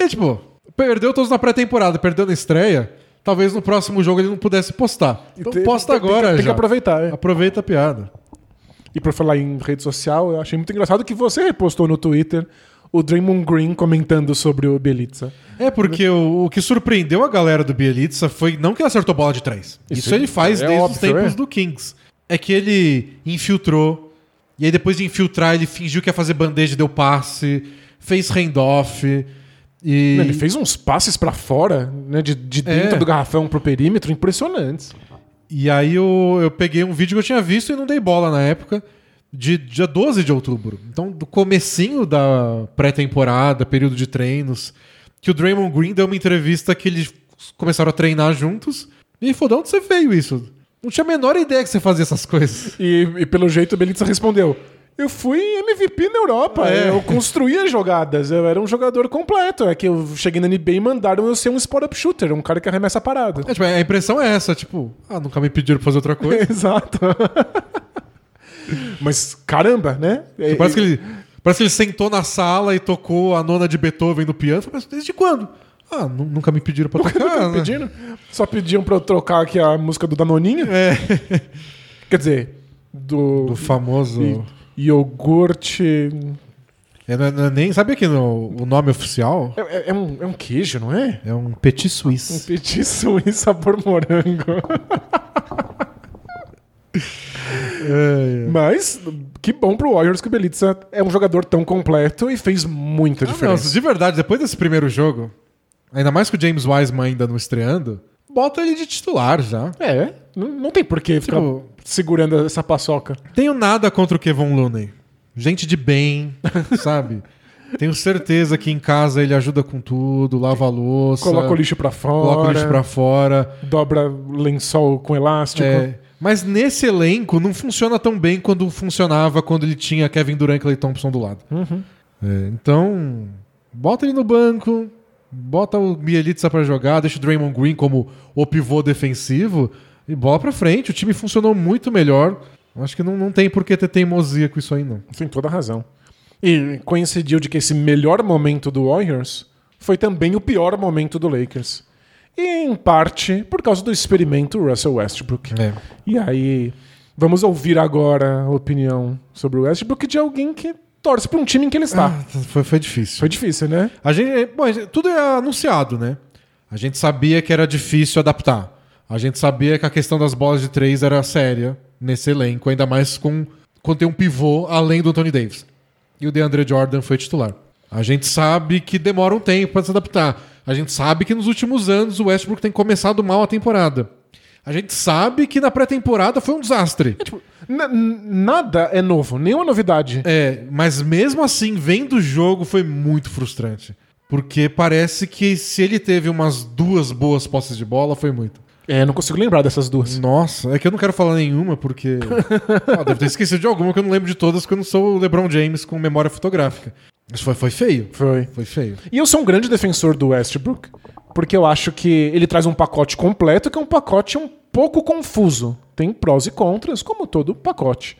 E tipo, perdeu todos na pré-temporada, perdeu na estreia. Talvez no próximo jogo ele não pudesse postar. Então Tem- posta tem- tem que- agora, Tem que já. aproveitar, é. Aproveita a piada. E por falar em rede social, eu achei muito engraçado que você repostou no Twitter o Draymond Green comentando sobre o Bielitsa. É, porque o, o que surpreendeu a galera do Bielitsa foi não que ele acertou bola de três. Isso, Isso ele faz é desde óbvio, os tempos é. do Kings. É que ele infiltrou, e aí depois de infiltrar, ele fingiu que ia fazer bandeja e deu passe, fez handoff. E... Ele fez uns passes pra fora, né, de, de dentro É. do garrafão pro perímetro, impressionantes. E aí eu, eu peguei um vídeo que eu tinha visto e não dei bola na época, de dia 12 de outubro. Então, do comecinho da pré-temporada, período de treinos, que o Draymond Green deu uma entrevista que eles começaram a treinar juntos. E falou, de onde você veio isso? Não tinha a menor ideia que você fazia essas coisas. E, e pelo jeito o Bielitsa respondeu: Eu fui MVP na Europa, É. eu construía jogadas, eu era um jogador completo. É que eu cheguei na NBA e mandaram eu ser um spot-up shooter, um cara que arremessa a parada. É, tipo, a impressão é essa, tipo, ah, nunca me pediram pra fazer outra *laughs* coisa. Exato. Mas caramba, né? É- Parece que, ele, parece que ele sentou na sala e tocou a nona de Beethoven no piano. Mas desde quando? Ah, nu- nunca me pediram pra tocar. né? pedindo? Só pediam pra eu trocar aqui a música do Danoninho? É. *laughs* Quer dizer, do, Do famoso. i- iogurte. É, não é- não é nem, sabe aqui no, o nome oficial? É, é- é um, é um queijo, não é? É um petit Um suisse. petit suíço sabor morango. *laughs* É, é. Mas que bom pro Warriors que o Belitza é um jogador tão completo e fez muita Ah, não, diferença. de verdade, depois desse primeiro jogo, ainda mais com o James Wiseman ainda não estreando, bota ele de titular já. É, não, não tem por que ficar Tipo- segurando essa paçoca. Tenho nada contra o Kevon Looney. Gente de bem, *laughs* sabe? Tenho certeza que em casa ele ajuda com tudo, lava a louça, Coloca o lixo pra fora, coloca o lixo pra fora. dobra lençol com elástico. É, mas nesse elenco não funciona tão bem quando funcionava quando ele tinha Kevin Durant e Clay Thompson do lado. Uhum. É, então, bota ele no banco, bota o Bielitsa pra jogar, deixa o Draymond Green como o pivô defensivo e bola pra frente. O time funcionou muito melhor. Acho que não, não tem por que ter teimosia com isso aí, não. Tem toda razão. E coincidiu de que esse melhor momento do Warriors foi também o pior momento do Lakers. E em parte por causa do experimento Russell Westbrook. É. E aí, vamos ouvir agora a opinião sobre o Westbrook de alguém que torce para um time em que ele está. Ah, foi, foi difícil. Foi difícil, né? A gente, bom, a gente- tudo é anunciado, né? A gente sabia que era difícil adaptar. A gente sabia que a questão das bolas de três era séria nesse elenco, ainda mais com quando tem um pivô além do Anthony Davis. E o DeAndre Jordan foi titular. A gente sabe que demora um tempo para se adaptar. A gente sabe que nos últimos anos o Westbrook tem começado mal a temporada. A gente sabe que na pré-temporada foi um desastre. Tipo, na- nada é novo, nenhuma novidade. É, mas mesmo assim, vendo o jogo foi muito frustrante. Porque parece que se ele teve umas duas boas posses de bola, foi muito. É, não consigo lembrar dessas duas. Nossa, é que eu não quero falar nenhuma, porque. *laughs* ah, deve ter esquecido de alguma que eu não lembro de todas, porque eu não sou o LeBron James com memória fotográfica. Mas foi, foi feio. Foi. Foi feio. E eu sou um grande defensor do Westbrook, porque eu acho que ele traz um pacote completo, que é um pacote um pouco confuso. Tem prós e contras, como todo pacote.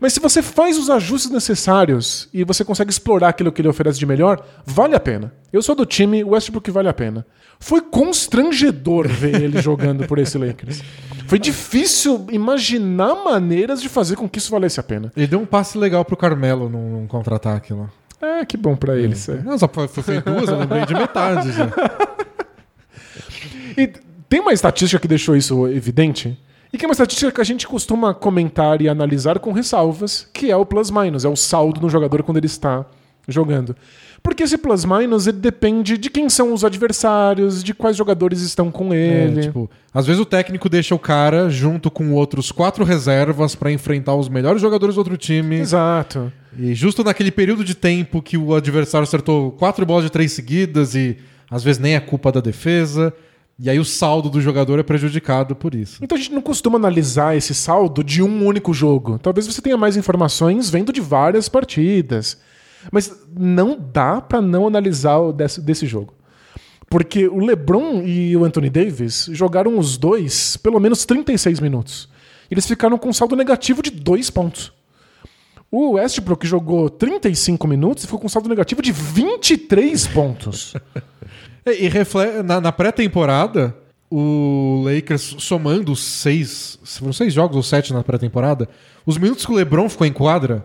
Mas se você faz os ajustes necessários e você consegue explorar aquilo que ele oferece de melhor, vale a pena. Eu sou do time Westbrook vale a pena. Foi constrangedor ver ele *laughs* jogando por esse Lakers. Foi difícil imaginar maneiras de fazer com que isso valesse a pena. Ele deu um passe legal pro Carmelo num, num contra-ataque lá. É, que bom pra ele. isso é. Não, só foi, duas, eu lembrei de metade já. *laughs* E tem uma estatística que deixou isso evidente, e que é uma estatística que a gente costuma comentar e analisar com ressalvas, que é o plus-minus, é o saldo do jogador quando ele está jogando. Porque esse plus-minus ele depende de quem são os adversários, de quais jogadores estão com É, ele. tipo, às vezes o técnico deixa o cara junto com outros quatro reservas pra enfrentar os melhores jogadores do outro time. Exato. E justo naquele período de tempo que o adversário acertou quatro bolas de três seguidas e às vezes nem é culpa da defesa. E aí o saldo do jogador é prejudicado por isso. Então a gente não costuma analisar esse saldo de um único jogo. Talvez você tenha mais informações vendo de várias partidas. Mas não dá pra não analisar desse, desse jogo. Porque o LeBron e o Anthony Davis jogaram os dois pelo menos 36 minutos. Eles ficaram com um saldo negativo de dois pontos. O Westbrook jogou 35 minutos e ficou com um saldo negativo de 23 pontos. E, *laughs* e refle- na, na pré-temporada, o Lakers somando seis, foram seis jogos ou sete na pré-temporada, os minutos que o LeBron ficou em quadra,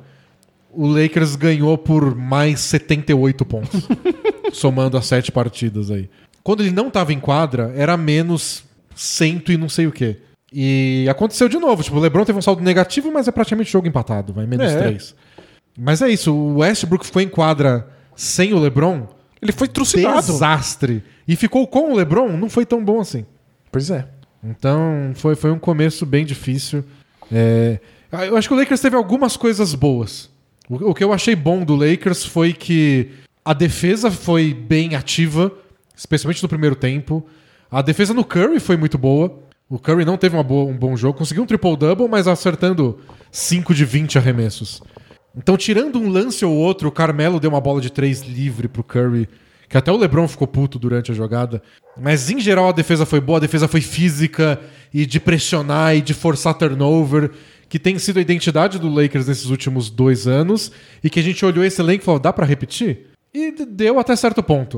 o Lakers ganhou por mais 78 pontos, *laughs* somando as sete partidas aí. Quando ele não estava em quadra, era menos cento e não sei o quê. E aconteceu de novo. Tipo, o LeBron teve um saldo negativo, mas é praticamente jogo empatado, vai menos É. três. Mas é isso, o Westbrook ficou em quadra sem o LeBron, Ele foi trucidado. desastre. E ficou com o LeBron, não foi tão bom assim. Pois é. Então foi, foi um começo bem difícil. É, eu acho que o Lakers teve algumas coisas boas. O, que eu achei bom do Lakers foi que a defesa foi bem ativa, especialmente no primeiro tempo. A defesa no Curry foi muito boa. O Curry não teve boa- um bom jogo, conseguiu um triple-double, mas acertando 5 de 20 arremessos. Então, tirando um lance ou outro, o Carmelo deu uma bola de três livre pro Curry, que até o LeBron ficou puto durante a jogada. Mas, em geral, a defesa foi boa, a defesa foi física e de pressionar e de forçar turnover, que tem sido a identidade do Lakers nesses últimos dois anos, e que a gente olhou esse elenco e falou, dá pra repetir? E deu até certo ponto.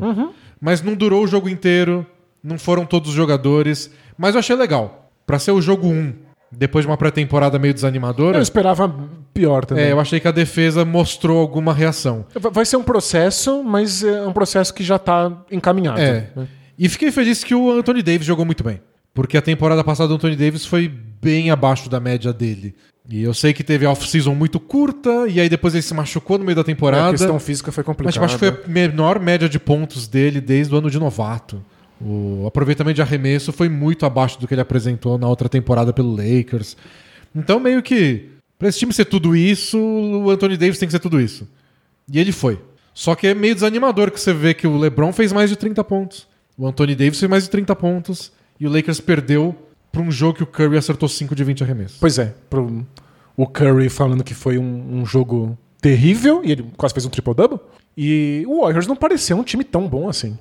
Mas não durou o jogo inteiro, não foram todos os jogadores, mas eu achei legal. Pra ser o jogo 1, depois de uma pré-temporada meio desanimadora, Eu esperava pior também. é, eu achei que a defesa mostrou alguma reação. Va- Vai ser um processo, mas é um processo que já tá encaminhado. É. né? E fiquei feliz que o Anthony Davis jogou muito bem. Porque a temporada passada do Anthony Davis foi bem abaixo da média dele. E eu sei que teve a off-season muito curta, e aí depois ele se machucou no meio da A temporada. questão física foi mas complicada. tipo, acho que foi a menor média de pontos dele desde o ano de novato. O aproveitamento de arremesso foi muito abaixo do que ele apresentou na outra temporada pelo Lakers. Então, meio que, pra esse time ser tudo isso, o Anthony Davis tem que ser tudo isso. E ele foi. Só que é meio desanimador que você vê que o LeBron fez mais de 30 pontos. O Anthony Davis fez mais de 30 pontos. E o Lakers perdeu pra um jogo que o Curry acertou 5 de 20 arremessos. Pois é, pro, o Curry falando que foi um, um jogo terrível, e ele quase fez um triple-double. E o Warriors não pareceu um time tão bom assim.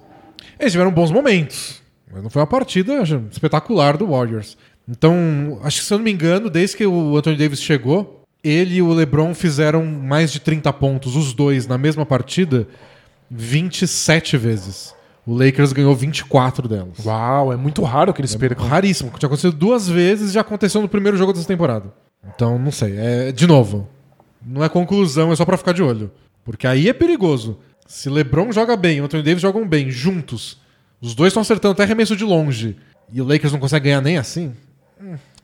Eles tiveram bons momentos. Mas não foi uma partida espetacular do Warriors. Então, acho que se eu não me engano, desde que o Anthony Davis chegou, ele e o LeBron fizeram mais de 30 pontos, os dois, na mesma partida, 27 vezes. O Lakers ganhou 24 delas. Uau, é muito raro que eles percam. Raríssimo. Tinha acontecido duas vezes e já aconteceu no primeiro jogo dessa temporada. Então, não sei. É, de novo, não é conclusão, é só pra ficar de olho. Porque aí é perigoso. Se LeBron joga bem e o Anthony Davis jogam bem, juntos, os dois estão acertando até arremesso de longe, e o Lakers não consegue ganhar nem assim.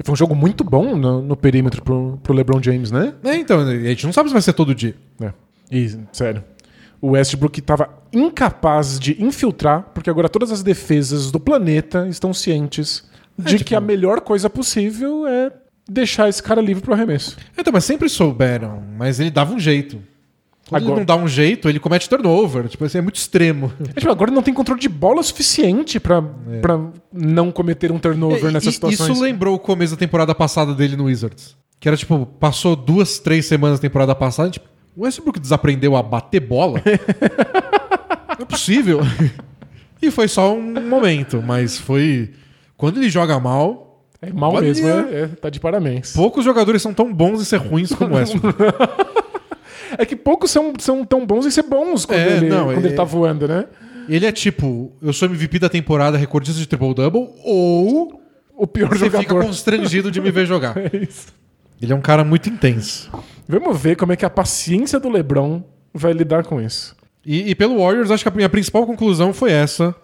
Foi um jogo muito bom no, no perímetro pro, pro LeBron James, né? É, então, a gente não sabe se vai ser todo dia. É. E, sério. O Westbrook estava incapaz de infiltrar, porque agora todas as defesas do planeta estão cientes de tipo- que a melhor coisa possível é deixar esse cara livre pro arremesso. Então, mas sempre souberam, mas ele dava um jeito. Quando Agora- ele não dá um jeito, ele comete turnover. Tipo assim, é muito extremo. É, tipo, agora ele não tem controle de bola suficiente pra, pra não cometer um turnover É, nessas e- situações. Isso lembrou o começo da temporada passada dele no Wizards. Que era tipo, passou duas, três semanas da temporada passada, tipo, o Westbrook desaprendeu a bater bola? *laughs* Não é possível. e foi só um momento, mas foi. Quando ele joga mal, É mal Olha! mesmo, é, é, tá de parabéns. poucos jogadores são tão bons em ser ruins como o Westbrook. *laughs* É que poucos são, são tão bons em ser bons quando, É, ele, não, quando é- ele tá voando, né? ele é tipo, eu sou MVP da temporada, recordista de triple-double, ou O pior você fica jogador. constrangido de me ver jogar. *laughs* É isso. Ele é um cara muito intenso. Vamos ver como é que a paciência do LeBron vai lidar com isso. E, e pelo Warriors, acho que a minha principal conclusão foi essa.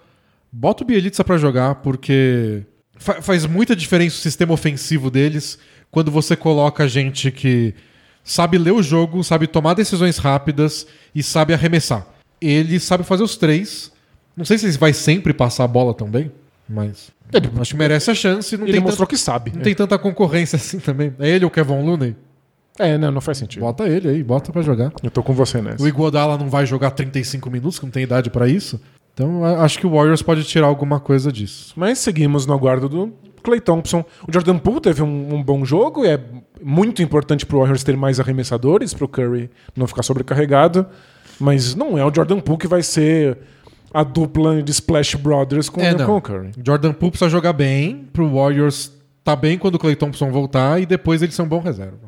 Bota o Bielitsa pra jogar, porque fa- faz muita diferença o sistema ofensivo deles quando você coloca gente que sabe ler o jogo, sabe tomar decisões rápidas e sabe arremessar. Ele sabe fazer os três. Não sei se ele vai sempre passar a bola tão bem, mas Ele- acho que merece a chance. Não, Ele mostrou que sabe. não tem tanta concorrência assim também. É ele ou Kevin Looney? É, não, não faz sentido. Bota ele aí, bota pra jogar. Eu tô com você nessa. O Iguodala não vai jogar 35 minutos, que não tem idade pra isso. Então acho que o Warriors pode tirar alguma coisa disso. Mas seguimos no aguardo do Clay Thompson. O Jordan Poole teve um, um bom jogo e é muito importante pro Warriors ter mais arremessadores, pro Curry não ficar sobrecarregado. Mas não é o Jordan Poole que vai ser a dupla de Splash Brothers com, É, o Curry. Jordan Poole precisa jogar bem, pro Warriors tá bem quando o Clay Thompson voltar e depois ele ser um bom reserva.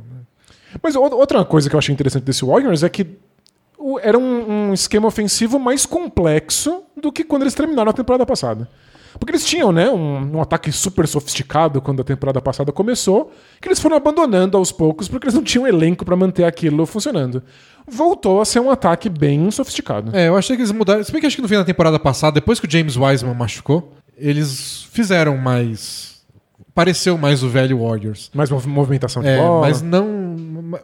Mas o- outra coisa que eu achei interessante desse Warriors é que era um, um esquema ofensivo mais complexo do que quando eles terminaram a temporada passada. Porque eles tinham, né, um, um ataque super sofisticado quando a temporada passada começou, que eles foram abandonando aos poucos porque eles não tinham elenco para manter aquilo funcionando. Voltou a ser um ataque bem sofisticado. É, eu achei que eles mudaram. Se bem que acho que no fim da temporada passada, depois que o James Wiseman machucou, eles fizeram mais. Pareceu mais o velho Warriors. Mais mov- movimentação de É, bola. mas não,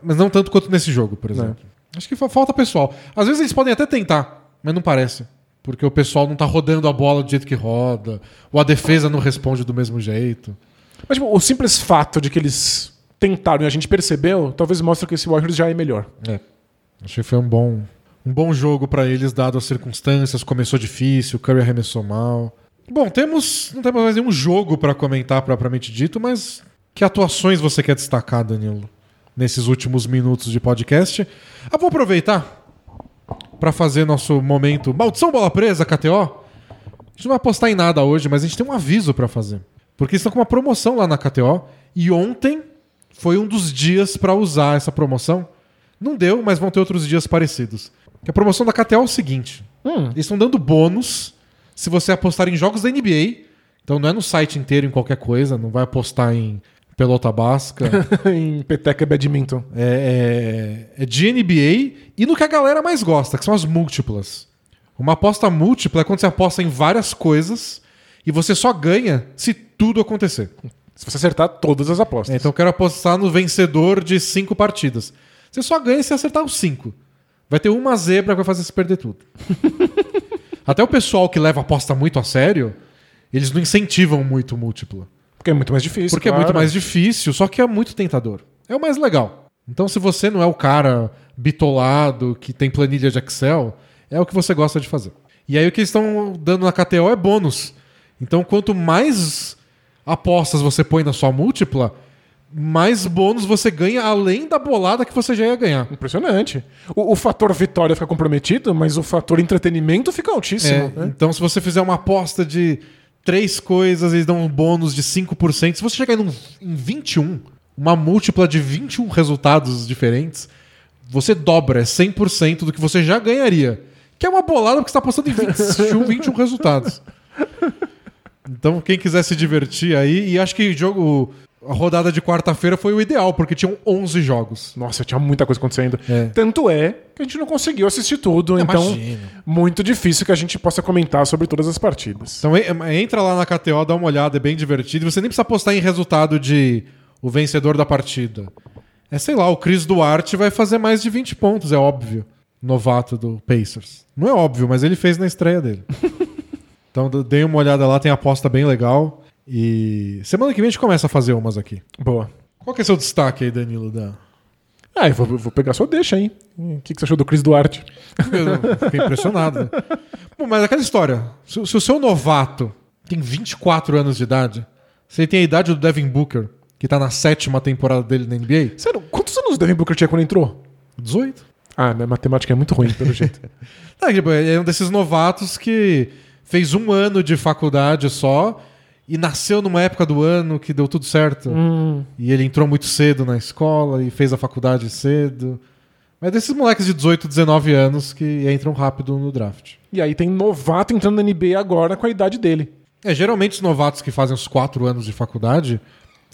mas não tanto quanto nesse jogo, por exemplo. Acho que fa- falta pessoal. Às vezes eles podem até tentar, mas não parece. Porque o pessoal não tá rodando a bola do jeito que roda, ou a defesa não responde do mesmo jeito. Mas tipo, o simples fato de que eles tentaram e a gente percebeu, talvez mostre que esse Warriors já é melhor. É. Achei que foi um bom, um bom jogo pra eles, dado as circunstâncias. Começou difícil, o Curry arremessou mal. Bom, temos não temos mais nenhum jogo pra comentar propriamente dito, mas que atuações você quer destacar, Danilo, nesses últimos minutos de podcast? Ah, vou aproveitar pra fazer nosso momento Maldição Bola Presa, KTO. A gente não vai apostar em nada hoje, mas a gente tem um aviso pra fazer. Porque estão com uma promoção lá na KTO e ontem foi um dos dias pra usar essa promoção. Não deu, mas vão ter outros dias parecidos. Que a promoção da KTO é o seguinte: Hum, eles estão dando bônus se você apostar em jogos da NBA. Então não é no site inteiro em qualquer coisa, não vai apostar em pelota basca. *laughs* em peteca e badminton. é, é- é de NBA e no que a galera mais gosta, que são as múltiplas. Uma aposta múltipla é quando você aposta em várias coisas e você só ganha se tudo acontecer. Se você acertar todas as apostas. É, então eu quero apostar no vencedor de cinco partidas. Você só ganha se acertar os cinco. Vai ter uma zebra que vai fazer você perder tudo. *laughs* Até o pessoal que leva aposta muito a sério, eles não incentivam muito múltipla. Porque é muito mais difícil. Porque é claro. muito mais difícil, só que é muito tentador. É o mais legal. Então, se você não é o cara bitolado que tem planilha de Excel, é o que você gosta de fazer. E aí o que eles estão dando na KTO é bônus. Então, quanto mais apostas você põe na sua múltipla, mais bônus você ganha além da bolada que você já ia ganhar. Impressionante. O, o fator vitória fica comprometido, mas o fator entretenimento fica altíssimo. É, né? Então, se você fizer uma aposta de três coisas, eles dão um bônus de 5%. Se você chegar em, um- em 21, uma múltipla de 21 resultados diferentes, você dobra, é 100% do que você já ganharia. Que é uma bolada porque você está apostando em 21, 21 *laughs* resultados. Então, quem quiser se divertir aí, e acho que jogo, a rodada de quarta-feira foi o ideal, porque tinham 11 jogos. Nossa, tinha muita coisa acontecendo. É. Tanto é que a gente não conseguiu assistir tudo, então Imagino. muito difícil que a gente possa comentar sobre todas as partidas. Então en- entra lá na KTO, dá uma olhada, é bem divertido. Você nem precisa apostar em resultado de o vencedor da partida. É, sei lá, o Chris Duarte vai fazer mais de 20 pontos, é óbvio. Novato do Pacers. Não é óbvio, mas ele fez na estreia dele. *laughs* então d- dei uma olhada lá, tem aposta bem legal. E semana que vem a gente começa a fazer umas aqui. Boa. Qual que é seu destaque aí, Danilo? Da... Ah, eu vou, vou pegar sua deixa aí. O que, que você achou do Chris Duarte? Eu fiquei impressionado. *laughs* né? Bom, mas aquela história. Se, se o seu novato tem 24 anos de idade, ele tem a idade do Devin Booker, que tá na sétima temporada dele na NBA, Sério, quantos anos o Devin Booker tinha quando entrou? 18. Ah, minha matemática é muito ruim, pelo *laughs* jeito. Não, tipo, é um desses novatos que fez um ano de faculdade só e nasceu numa época do ano que deu tudo certo. hum, E ele entrou muito cedo na escola e fez a faculdade cedo. Mas desses moleques de 18, 19 anos que entram rápido no draft. e aí tem novato entrando na NBA agora com a idade dele. É, geralmente os novatos que fazem os 4 anos de faculdade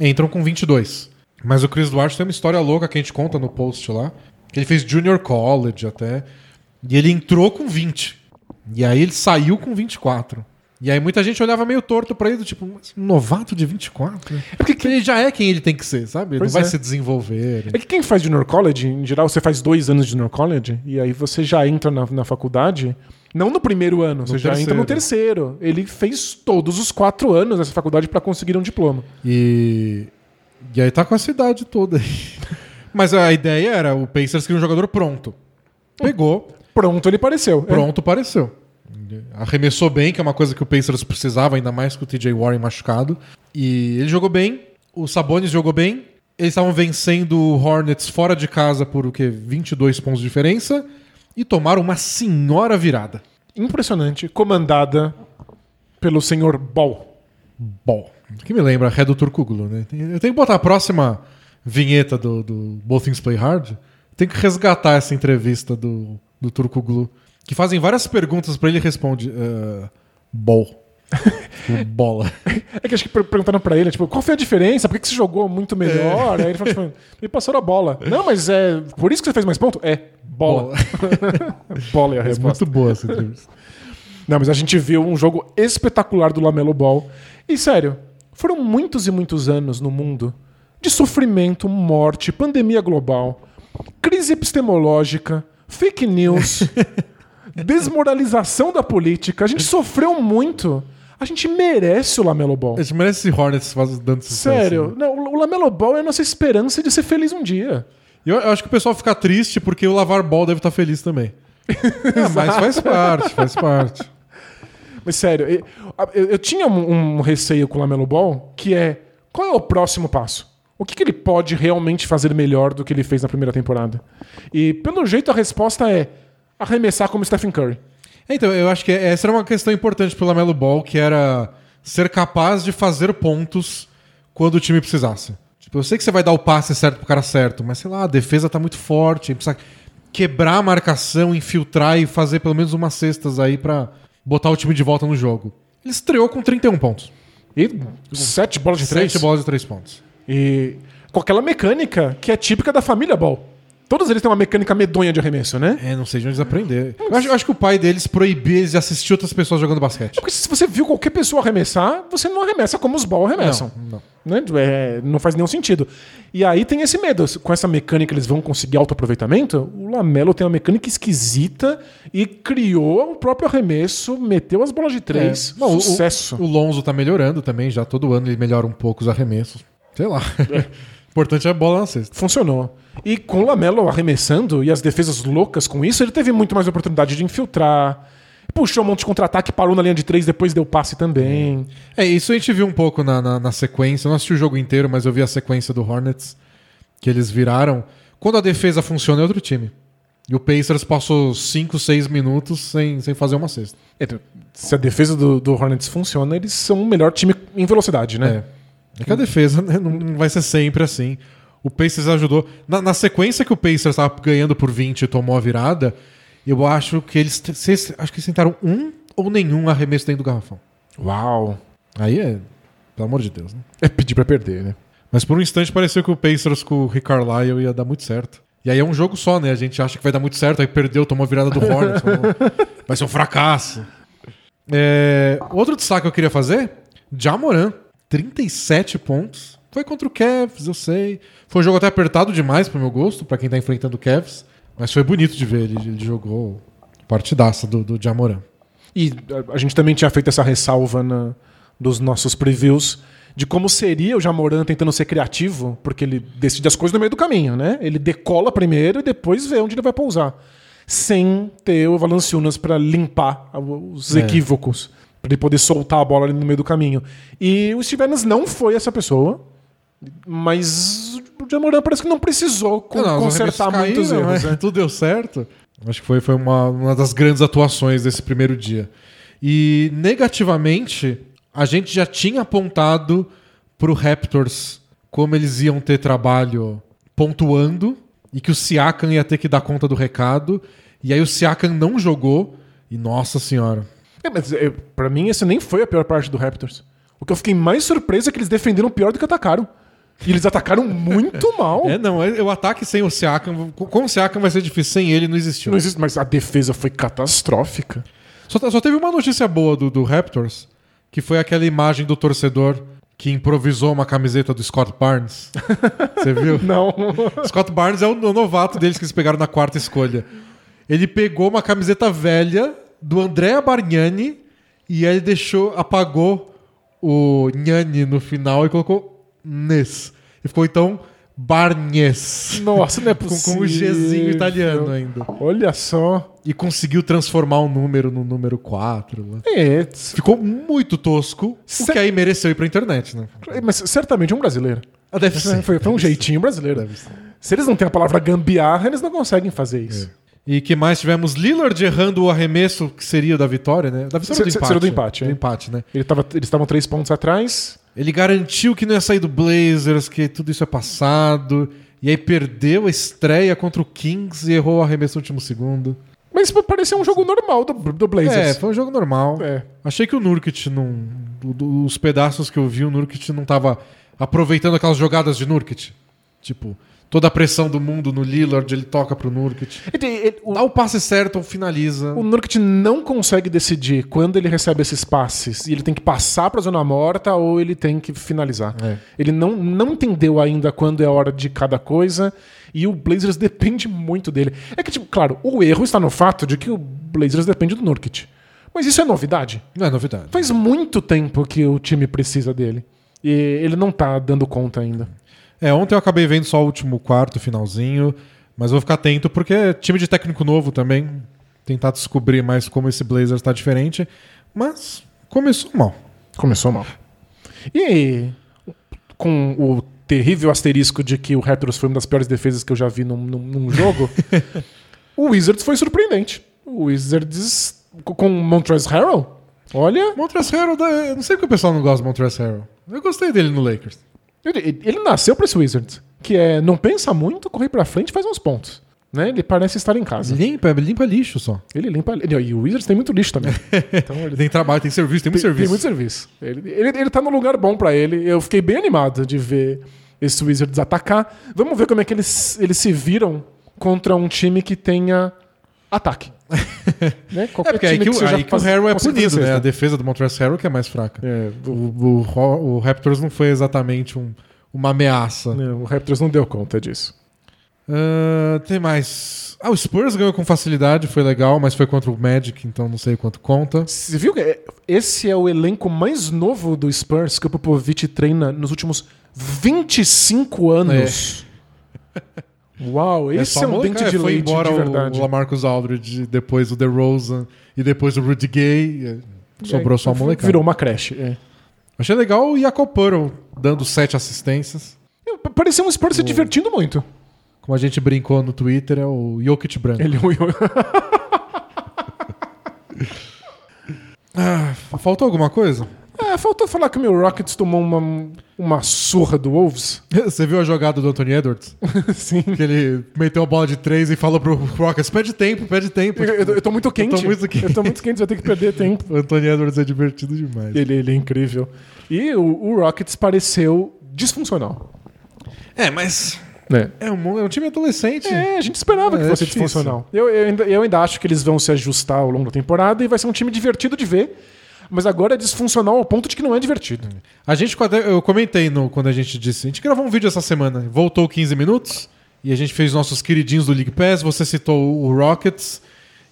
entram com 22. Mas o Chris Duarte tem uma história louca que a gente conta no post lá. Que ele fez junior college até. E ele entrou com 20. E aí ele saiu com 24. E aí muita gente olhava meio torto pra ele, do tipo, "Mas um novato de 24? É porque ele já é quem ele tem que ser, sabe? Pois não vai é. se desenvolver. É que quem faz junior college, em geral, você faz dois anos de junior college, e aí você já entra na, na faculdade. Não no primeiro ano, você já entra no terceiro. Ele fez todos os quatro anos nessa faculdade pra conseguir um diploma. E, e aí tá com essa idade toda aí. *laughs* Mas a ideia era o Pacers queria um jogador pronto. Pegou, Pronto, ele pareceu. É. pronto pareceu. Arremessou bem, que é uma coisa que o Pacers precisava, ainda mais com o TJ Warren machucado. E ele jogou bem, o Sabonis jogou bem. Eles estavam vencendo o Hornets fora de casa por o quê? 22 pontos de diferença. E tomaram uma senhora virada. Impressionante. Comandada pelo senhor Ball. Bom, que me lembra Ré do Turcuglu, né? Eu tenho que botar a próxima vinheta do, do Both Things Play Hard. Tem que resgatar essa entrevista do, do Turcuglu. Que fazem várias perguntas pra ele e responde. Uh, *laughs* bola. É que acho que per- perguntaram pra ele, tipo, qual foi a diferença? Por que, que você jogou muito melhor? Aí ele falou, tipo, me passou a bola. Não, mas é por isso que você fez mais ponto? É, bola. *laughs* Bola, é a É resposta. muito boa essa entrevista. Não, mas a gente viu um jogo espetacular do Lamelo Ball. E sério, foram muitos e muitos anos no mundo de sofrimento, morte, pandemia global, crise epistemológica, fake news, *laughs* desmoralização da política. A gente sofreu muito. A gente merece o Lamelo Ball. A gente merece esse Hornets dando sucesso. Sério, né? não, o Lamelo Ball é a nossa esperança de ser feliz um dia. Eu, eu acho que o pessoal fica triste porque o Lavar Ball deve estar feliz também. *laughs* É, mas faz parte, faz parte. Mas sério, eu, eu- eu tinha um, um receio com o Lamelo Ball, que é qual é o próximo passo? O que, que ele pode realmente fazer melhor do que ele fez na primeira temporada? E pelo jeito a resposta é arremessar como Stephen Curry. Então, eu acho que essa era uma questão importante pro Lamelo Ball, que era ser capaz de fazer pontos quando o time precisasse. Tipo, eu sei que você vai dar o passe certo pro cara certo, mas sei lá, a defesa tá muito forte, precisa quebrar a marcação, infiltrar e fazer pelo menos umas cestas aí pra botar o time de volta no jogo. Ele estreou com 31 pontos. E sete bolas de três. Sete bolas de três pontos. E com aquela mecânica que é típica da família Ball. Todos eles têm uma mecânica medonha de arremesso, né? É, não sei de onde eles aprenderam. Eu acho, eu acho que o pai deles proibia eles de assistir outras pessoas jogando basquete. Porque se você viu qualquer pessoa arremessar, você não arremessa como os Ball arremessam. Não, né? É, não faz nenhum sentido. E aí tem esse medo. Com essa mecânica eles vão conseguir autoaproveitamento. O Lamelo tem uma mecânica esquisita e criou o próprio arremesso, meteu as bolas de três. É. Bom, o- Sucesso. O, Lonzo tá melhorando também, já todo ano ele melhora um pouco os arremessos. Sei lá. O *laughs* importante é a bola na cesta. Funcionou. E com o Lamelo arremessando e as defesas loucas com isso, ele teve muito mais oportunidade de infiltrar. Puxou um monte de contra-ataque, parou na linha de três, depois deu passe também. É, isso a gente viu um pouco na, na, na sequência. Eu não assisti o jogo inteiro, mas eu vi a sequência do Hornets que eles viraram. Quando a defesa funciona, é outro time. E o Pacers passou 5, 6 minutos sem, sem fazer uma cesta. É, Se a defesa do, do Hornets funciona, eles são o melhor time em velocidade, né? É. É que a defesa né, não, vai ser sempre assim. O Pacers ajudou. Na, na sequência que o Pacers estava ganhando por 20 e tomou a virada, eu acho que eles, se- acho que eles tentaram um ou nenhum arremesso dentro do garrafão. Uau. Aí é. Pelo amor de Deus, né? É pedir pra perder, né? Mas por um instante pareceu que o Pacers com o Rick Carlisle ia dar muito certo. E aí é um jogo só, né? A gente acha que vai dar muito certo, aí perdeu, tomou a virada do Hornets. *laughs* vai ser um fracasso. É, Outro destaque que eu queria fazer: Jamoran, 37 pontos. Foi contra o Cavs, eu sei. Foi um jogo até apertado demais pro meu gosto, pra quem tá enfrentando o Cavs. Mas foi bonito de ver, ele, ele jogou partidaça do, do Jamoran. E a, a gente também tinha feito essa ressalva na, dos nossos previews de como seria o Jamoran tentando ser criativo, porque ele decide as coisas no meio do caminho, né? Ele decola primeiro e depois vê onde ele vai pousar. Sem ter o Valanciunas pra limpar os É. equívocos. Pra ele poder soltar a bola ali no meio do caminho. E o Steve Adams não foi essa pessoa. Mas o Jamoran parece que não precisou Não, os consertar muitos caíram, erros. né? né? Tudo deu certo. Acho que foi, foi uma, uma das grandes atuações desse primeiro dia. E negativamente, a gente já tinha apontado pro Raptors como eles iam ter trabalho pontuando e que o Siakam ia ter que dar conta do recado. E aí o Siakam não jogou. E nossa senhora. É, mas é, pra mim, essa nem foi a pior parte do Raptors. O que eu fiquei mais surpreso é que eles defenderam pior do que atacaram. E eles atacaram muito *laughs* mal. É, não, é- o ataque sem o Siakam, com o Siakam vai ser difícil, sem ele não existiu. Não existe, mas a defesa foi catastrófica. Só, só teve uma notícia boa do, do Raptors, que foi aquela imagem do torcedor que improvisou uma camiseta do Scott Barnes. *laughs* Você viu? Não. *laughs* Scott Barnes é o novato deles que eles pegaram na quarta escolha. Ele pegou uma camiseta velha do Andrea Bargnani e ele deixou, apagou o Nhani no final e colocou Nes. E ficou então Barnes. Nossa, não é *laughs* possível. com o Gzinho italiano ainda. Olha só. E conseguiu transformar o número no número 4. né? É, Ficou muito tosco, Cer- o que aí mereceu ir pra internet, né? mas certamente é um brasileiro. Ah, deve ser. Foi, foi um jeitinho brasileiro. Se eles não têm a palavra gambiarra, eles não conseguem fazer isso. E que mais tivemos Lillard errando o arremesso que seria da vitória, né? Da vitória ou do Se- se- empate. do empate, Do é. empate, né? Ele tava- eles estavam três pontos atrás. Ele garantiu que não ia sair do Blazers, que tudo isso é passado. E aí perdeu a estreia contra o Kings e errou o arremesso no último segundo. Mas parecia um jogo normal do, do É, Blazers. foi um jogo normal. É. Achei que o Nurkic não. Os pedaços que eu vi, o Nurkic não tava aproveitando aquelas jogadas de Nurkic. Tipo, toda a pressão do mundo no Lillard, ele toca pro Nurkic. Ele- ele- o, Dá o passe certo ou finaliza. o Nurkic não consegue decidir quando ele recebe esses passes e ele tem que passar pra zona morta ou ele tem que finalizar. É. Ele não, não entendeu ainda quando é a hora de cada coisa e o Blazers *laughs* depende muito dele. É que, tipo, claro, o erro está no fato de que o Blazers depende do Nurkic. Mas isso é novidade. Não é novidade. Faz muito tempo que o time precisa dele. E ele não tá dando conta ainda. É, ontem eu acabei vendo só o último quarto, finalzinho. Mas vou ficar atento porque é time de técnico novo também. Tentar descobrir mais como esse Blazers tá diferente. Mas começou mal. Começou mal. E com o terrível asterisco de que o Raptors foi uma das piores defesas que eu já vi num, num- num jogo, *laughs* o Wizards foi surpreendente. O Wizards com o Montrezl Harrell, olha, Montrezl Harrell, não sei porque o pessoal não gosta do Montrezl Harrell. Eu gostei dele no Lakers. Ele, ele nasceu para esse Wizards, que é não pensa muito, corre pra frente e faz uns pontos. Né? Ele parece estar em casa. Limpa, limpa lixo só. Ele limpa. E o Wizards tem muito lixo também. *laughs* Então ele Tem trabalho, tem serviço, tem muito Tem, serviço. tem muito serviço. Ele, ele, ele tá no lugar bom pra ele. Eu fiquei bem animado de ver esse Wizards atacar. Vamos ver como é que eles, eles se viram contra um time que tenha ataque. *laughs* né? Qualquer É porque aí que, o- aí que o Harrell é punido, né? A cesta. defesa do Montrezl Harrell que é mais fraca. É, O, o, o Raptors não foi exatamente um- uma ameaça. o, o Raptors não deu conta disso. Ah, tem mais. Ah, o Spurs ganhou com facilidade, foi legal, mas foi contra o Magic, então não sei quanto conta. Você viu que é- esse é o elenco mais novo do Spurs que o Popovich treina nos últimos 25 anos. *laughs* Uau, esse só é, um moleca- dente é, de foi leite embora de o- verdade. O Lamarcus Aldridge, depois o DeRozan e depois o Rudy Gay. eh, Sobrou só a molecada. Virou uma creche. é. Achei legal o Jakob Puerto dando sete assistências. Parecia um Spurs se divertindo muito. Como a gente brincou no Twitter, é o Jokic branco. Ele *laughs* Ah, faltou alguma coisa? É, faltou falar que o meu Rockets tomou uma, uma surra do Wolves. *laughs* Você viu a jogada do Anthony Edwards? *laughs* Sim. Que ele meteu a bola de três e falou pro Rockets: pede tempo, pede tempo. Eu, eu- eu tô muito quente. muito quente. Eu tô muito quente, vai ter que perder tempo. O *laughs* Anthony Edwards é divertido demais. Ele, ele é incrível. E o, o Rockets pareceu disfuncional. É, mas. É. É um, é um time adolescente. É, a gente esperava É, que fosse é disfuncional. Eu, eu, ainda, eu ainda acho que eles vão se ajustar ao longo da temporada e vai ser um time divertido de ver. Mas agora é disfuncional ao ponto de que não é divertido. A gente, eu comentei no, quando a gente disse, a gente gravou um vídeo essa semana, voltou 15 minutos, e a gente fez nossos queridinhos do League Pass, você citou o Rockets,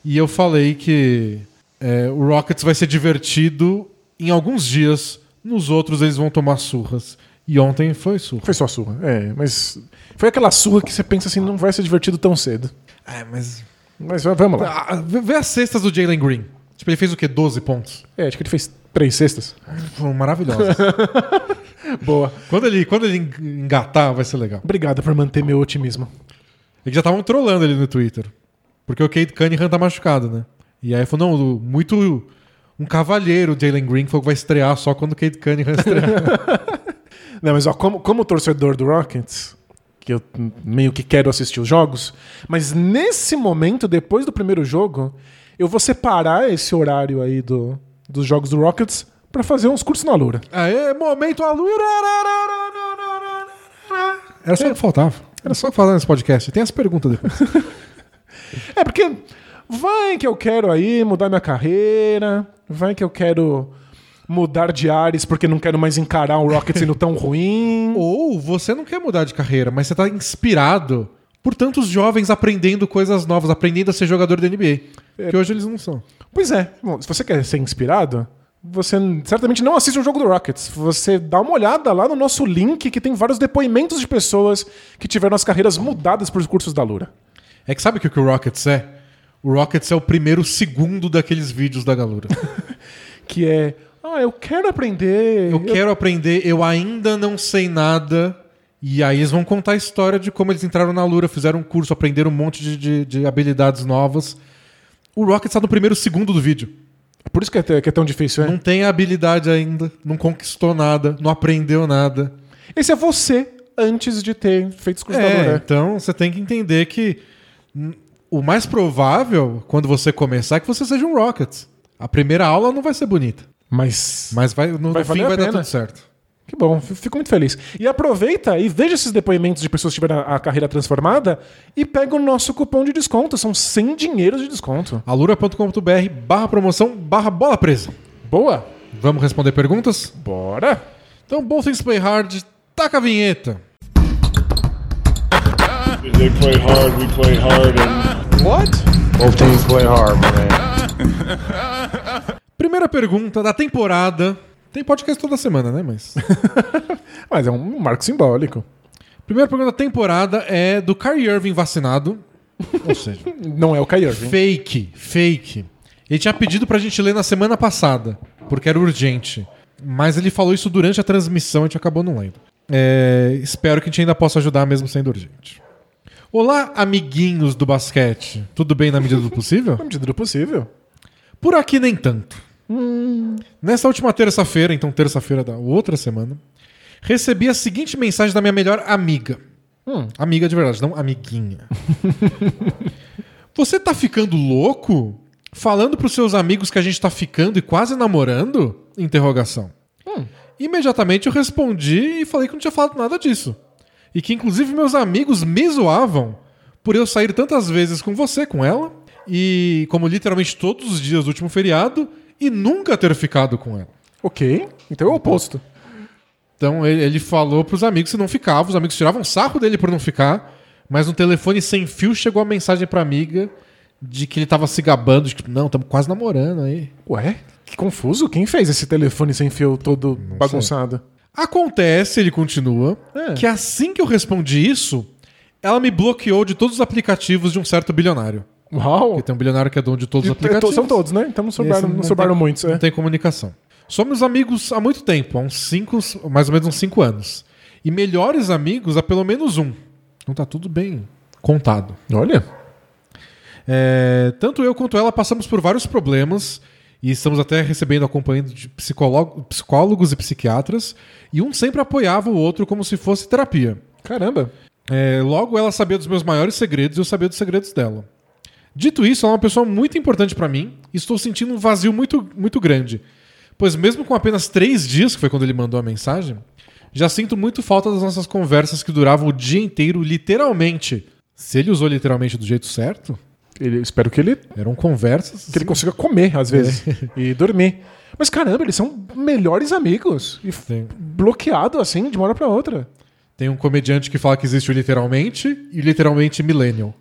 e eu falei que é, o Rockets vai ser divertido em alguns dias, nos outros eles vão tomar surras. E ontem foi surra. Foi só surra. É, mas foi aquela surra que você pensa assim, não vai ser divertido tão cedo. É, mas. Mas vamos lá. Ah, vê vê as cestas do Jalen Green. Tipo, ele fez o quê? 12 pontos? É, acho que ele fez três cestas. Foram maravilhosas. *laughs* Boa. quando, ele, quando ele engatar, vai ser legal. Obrigado por manter meu otimismo. Eles já estavam trolando ele no Twitter. Porque o Kate Cunningham tá machucado, né? E aí falou, não, muito. Um cavalheiro, o Jalen Green, que vai estrear só quando o Kate Cunningham estrear. *laughs* Não, mas ó, como, como torcedor do Rockets, que eu meio que quero assistir os jogos, mas nesse momento, depois do primeiro jogo, eu vou separar esse horário aí do, dos jogos do Rockets pra fazer uns cursos na Lura. Aê, momento Alura! Era só o que faltava. Era só falar nesse podcast. Tem as perguntas depois. *laughs* É, porque vai que eu quero aí mudar minha carreira, vai que eu quero mudar de ares porque não quero mais encarar o Rockets sendo tão ruim. Ou você não quer mudar de carreira, mas você tá inspirado por tantos jovens aprendendo coisas novas, aprendendo a ser jogador da NBA. Que hoje eles não são. Pois é, bom, se você quer ser inspirado, você certamente não assiste um jogo do Rockets. Você dá uma olhada lá no nosso link que tem vários depoimentos de pessoas que tiveram as carreiras mudadas por cursos da Lura. É que sabe o que o Rockets é? O Rockets é o primeiro segundo daqueles vídeos da Galura. *laughs* Que é, ah, eu quero aprender. Eu quero aprender, eu ainda não sei nada. E aí eles vão contar a história de como eles entraram na Lura, fizeram um curso, aprenderam um monte de, de- de habilidades novas. O Rockets tá no primeiro segundo do vídeo. Por isso que é, que é tão difícil, é? Não tem habilidade ainda, não conquistou nada, não aprendeu nada. Esse é você antes de ter feito curso da É, Lura. então você tem que entender que o mais provável, quando você começar, é que você seja um Rockets. A primeira aula não vai ser bonita. Mas. Mas vai, no Vai fim valer a vai dar tudo certo. Que bom, fico muito feliz. E aproveita e veja esses depoimentos de pessoas que tiveram a a carreira transformada e pega o nosso cupom de desconto. São 100 dinheiros de desconto. alura.com.br barra promoção barra bola presa. Boa! Vamos responder perguntas? Bora! Então, Both Things Play Hard, taca a vinheta. They play hard, we play hard, and What? Both teams play hard, man. Primeira pergunta da temporada. Tem podcast toda semana, né? Mas. *laughs* Mas é um marco simbólico. Primeira pergunta da temporada é do Kyrie Irving vacinado. Ou seja, *laughs* Não é o Kyrie Irving. fake, fake. Ele tinha pedido pra gente ler na semana passada, porque era urgente. Mas ele falou isso durante a transmissão, a gente acabou não lendo. É, espero que a gente ainda possa ajudar mesmo sendo urgente. Olá, amiguinhos do basquete. Tudo bem na medida do possível? *laughs* Na medida do possível. Por aqui nem tanto. Nessa última terça-feira, então terça-feira da outra semana, recebi a seguinte mensagem da minha melhor amiga. Hum. Amiga de verdade, não amiguinha. *laughs* Você tá ficando louco? Falando pros seus amigos que a gente tá ficando e quase namorando? Interrogação. Imediatamente eu respondi e falei que não tinha falado nada disso. E que inclusive meus amigos me zoavam por eu sair tantas vezes com você, com ela, e como literalmente todos os dias do último feriado, e nunca ter ficado com ela. Ok. Então é o oposto. Então ele, ele falou pros amigos que não ficava, os amigos tiravam sarro dele por não ficar, mas no telefone sem fio chegou a mensagem pra amiga de que ele tava se gabando, de que não, estamos quase namorando aí. Ué? Que confuso. Quem fez esse telefone sem fio todo bagunçado? Acontece, ele continua, É. que assim que eu respondi isso, ela me bloqueou de todos os aplicativos de um certo bilionário. Uau! Porque tem um bilionário que é dono de todos os aplicativos. São todos, né? Então não sobraram, não sobraram tem- muitos. Não É. tem comunicação. Somos amigos há muito tempo, há uns cinco, mais ou menos uns cinco anos. E melhores amigos há pelo menos um. Então tá tudo bem contado. Olha. É, tanto eu quanto ela passamos por vários problemas e estamos até recebendo acompanhamento de psicólogo- psicólogos e psiquiatras. E um sempre apoiava o outro como se fosse terapia. Caramba. É, logo, ela sabia dos meus maiores segredos e eu sabia dos segredos dela. Dito isso, ela é uma pessoa muito importante pra mim e estou sentindo um vazio muito, muito grande. Pois, mesmo com apenas três dias, que foi quando ele mandou a mensagem, já sinto muito falta das nossas conversas que duravam o dia inteiro, literalmente. Se ele usou literalmente do jeito certo, Ele, espero que ele, eram conversas. que ele consiga comer, às vezes, e dormir. Mas caramba, eles são melhores amigos. E Tem, bloqueado assim, de uma hora pra outra. tem um comediante que fala que existe o literalmente e literalmente millennial.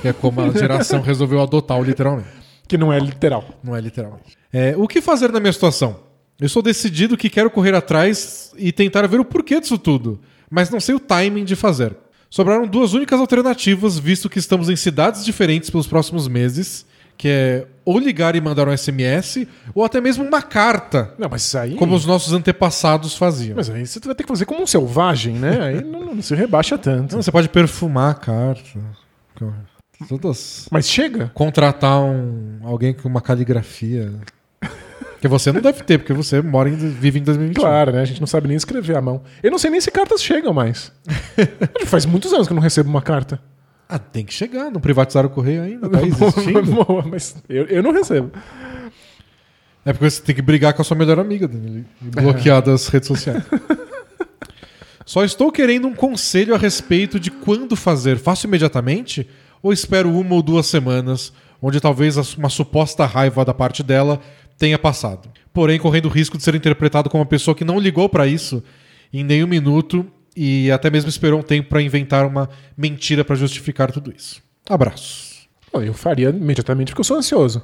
Que é como a geração resolveu adotar o literalmente. Que não é literal. Não é literalmente. É, o que fazer na minha situação? Eu sou decidido que quero correr atrás e tentar ver o porquê disso tudo, mas não sei o timing de fazer. Sobraram duas únicas alternativas, visto que estamos em cidades diferentes pelos próximos meses, que é ou ligar e mandar um SMS, ou até mesmo uma carta, Não, mas isso aí. como os nossos antepassados faziam. Mas aí você vai ter que fazer como um selvagem, né? Aí não, não se rebaixa tanto. Não, você pode perfumar a carta. Todas. Mas chega. Contratar um, alguém com uma caligrafia. Que você não deve ter, porque você mora em, vive em 2021. Claro, né? A gente não sabe nem escrever à mão. Eu não sei nem se cartas chegam mais. *laughs* Faz muitos anos que eu não recebo uma carta. Ah, tem que chegar. Não privatizaram o correio ainda. Tá existindo. *laughs* Boa, mas eu, eu não recebo. É porque você tem que brigar com a sua melhor amiga, Danilo, e bloquear das redes sociais. *laughs* Só estou querendo um conselho a respeito de quando fazer. Faço imediatamente ou espero uma ou duas semanas, onde talvez uma suposta raiva da parte dela tenha passado. Porém, correndo o risco de ser interpretado como uma pessoa que não ligou para isso em nenhum minuto e até mesmo esperou um tempo para inventar uma mentira para justificar tudo isso. Abraços. Eu faria imediatamente porque eu sou ansioso.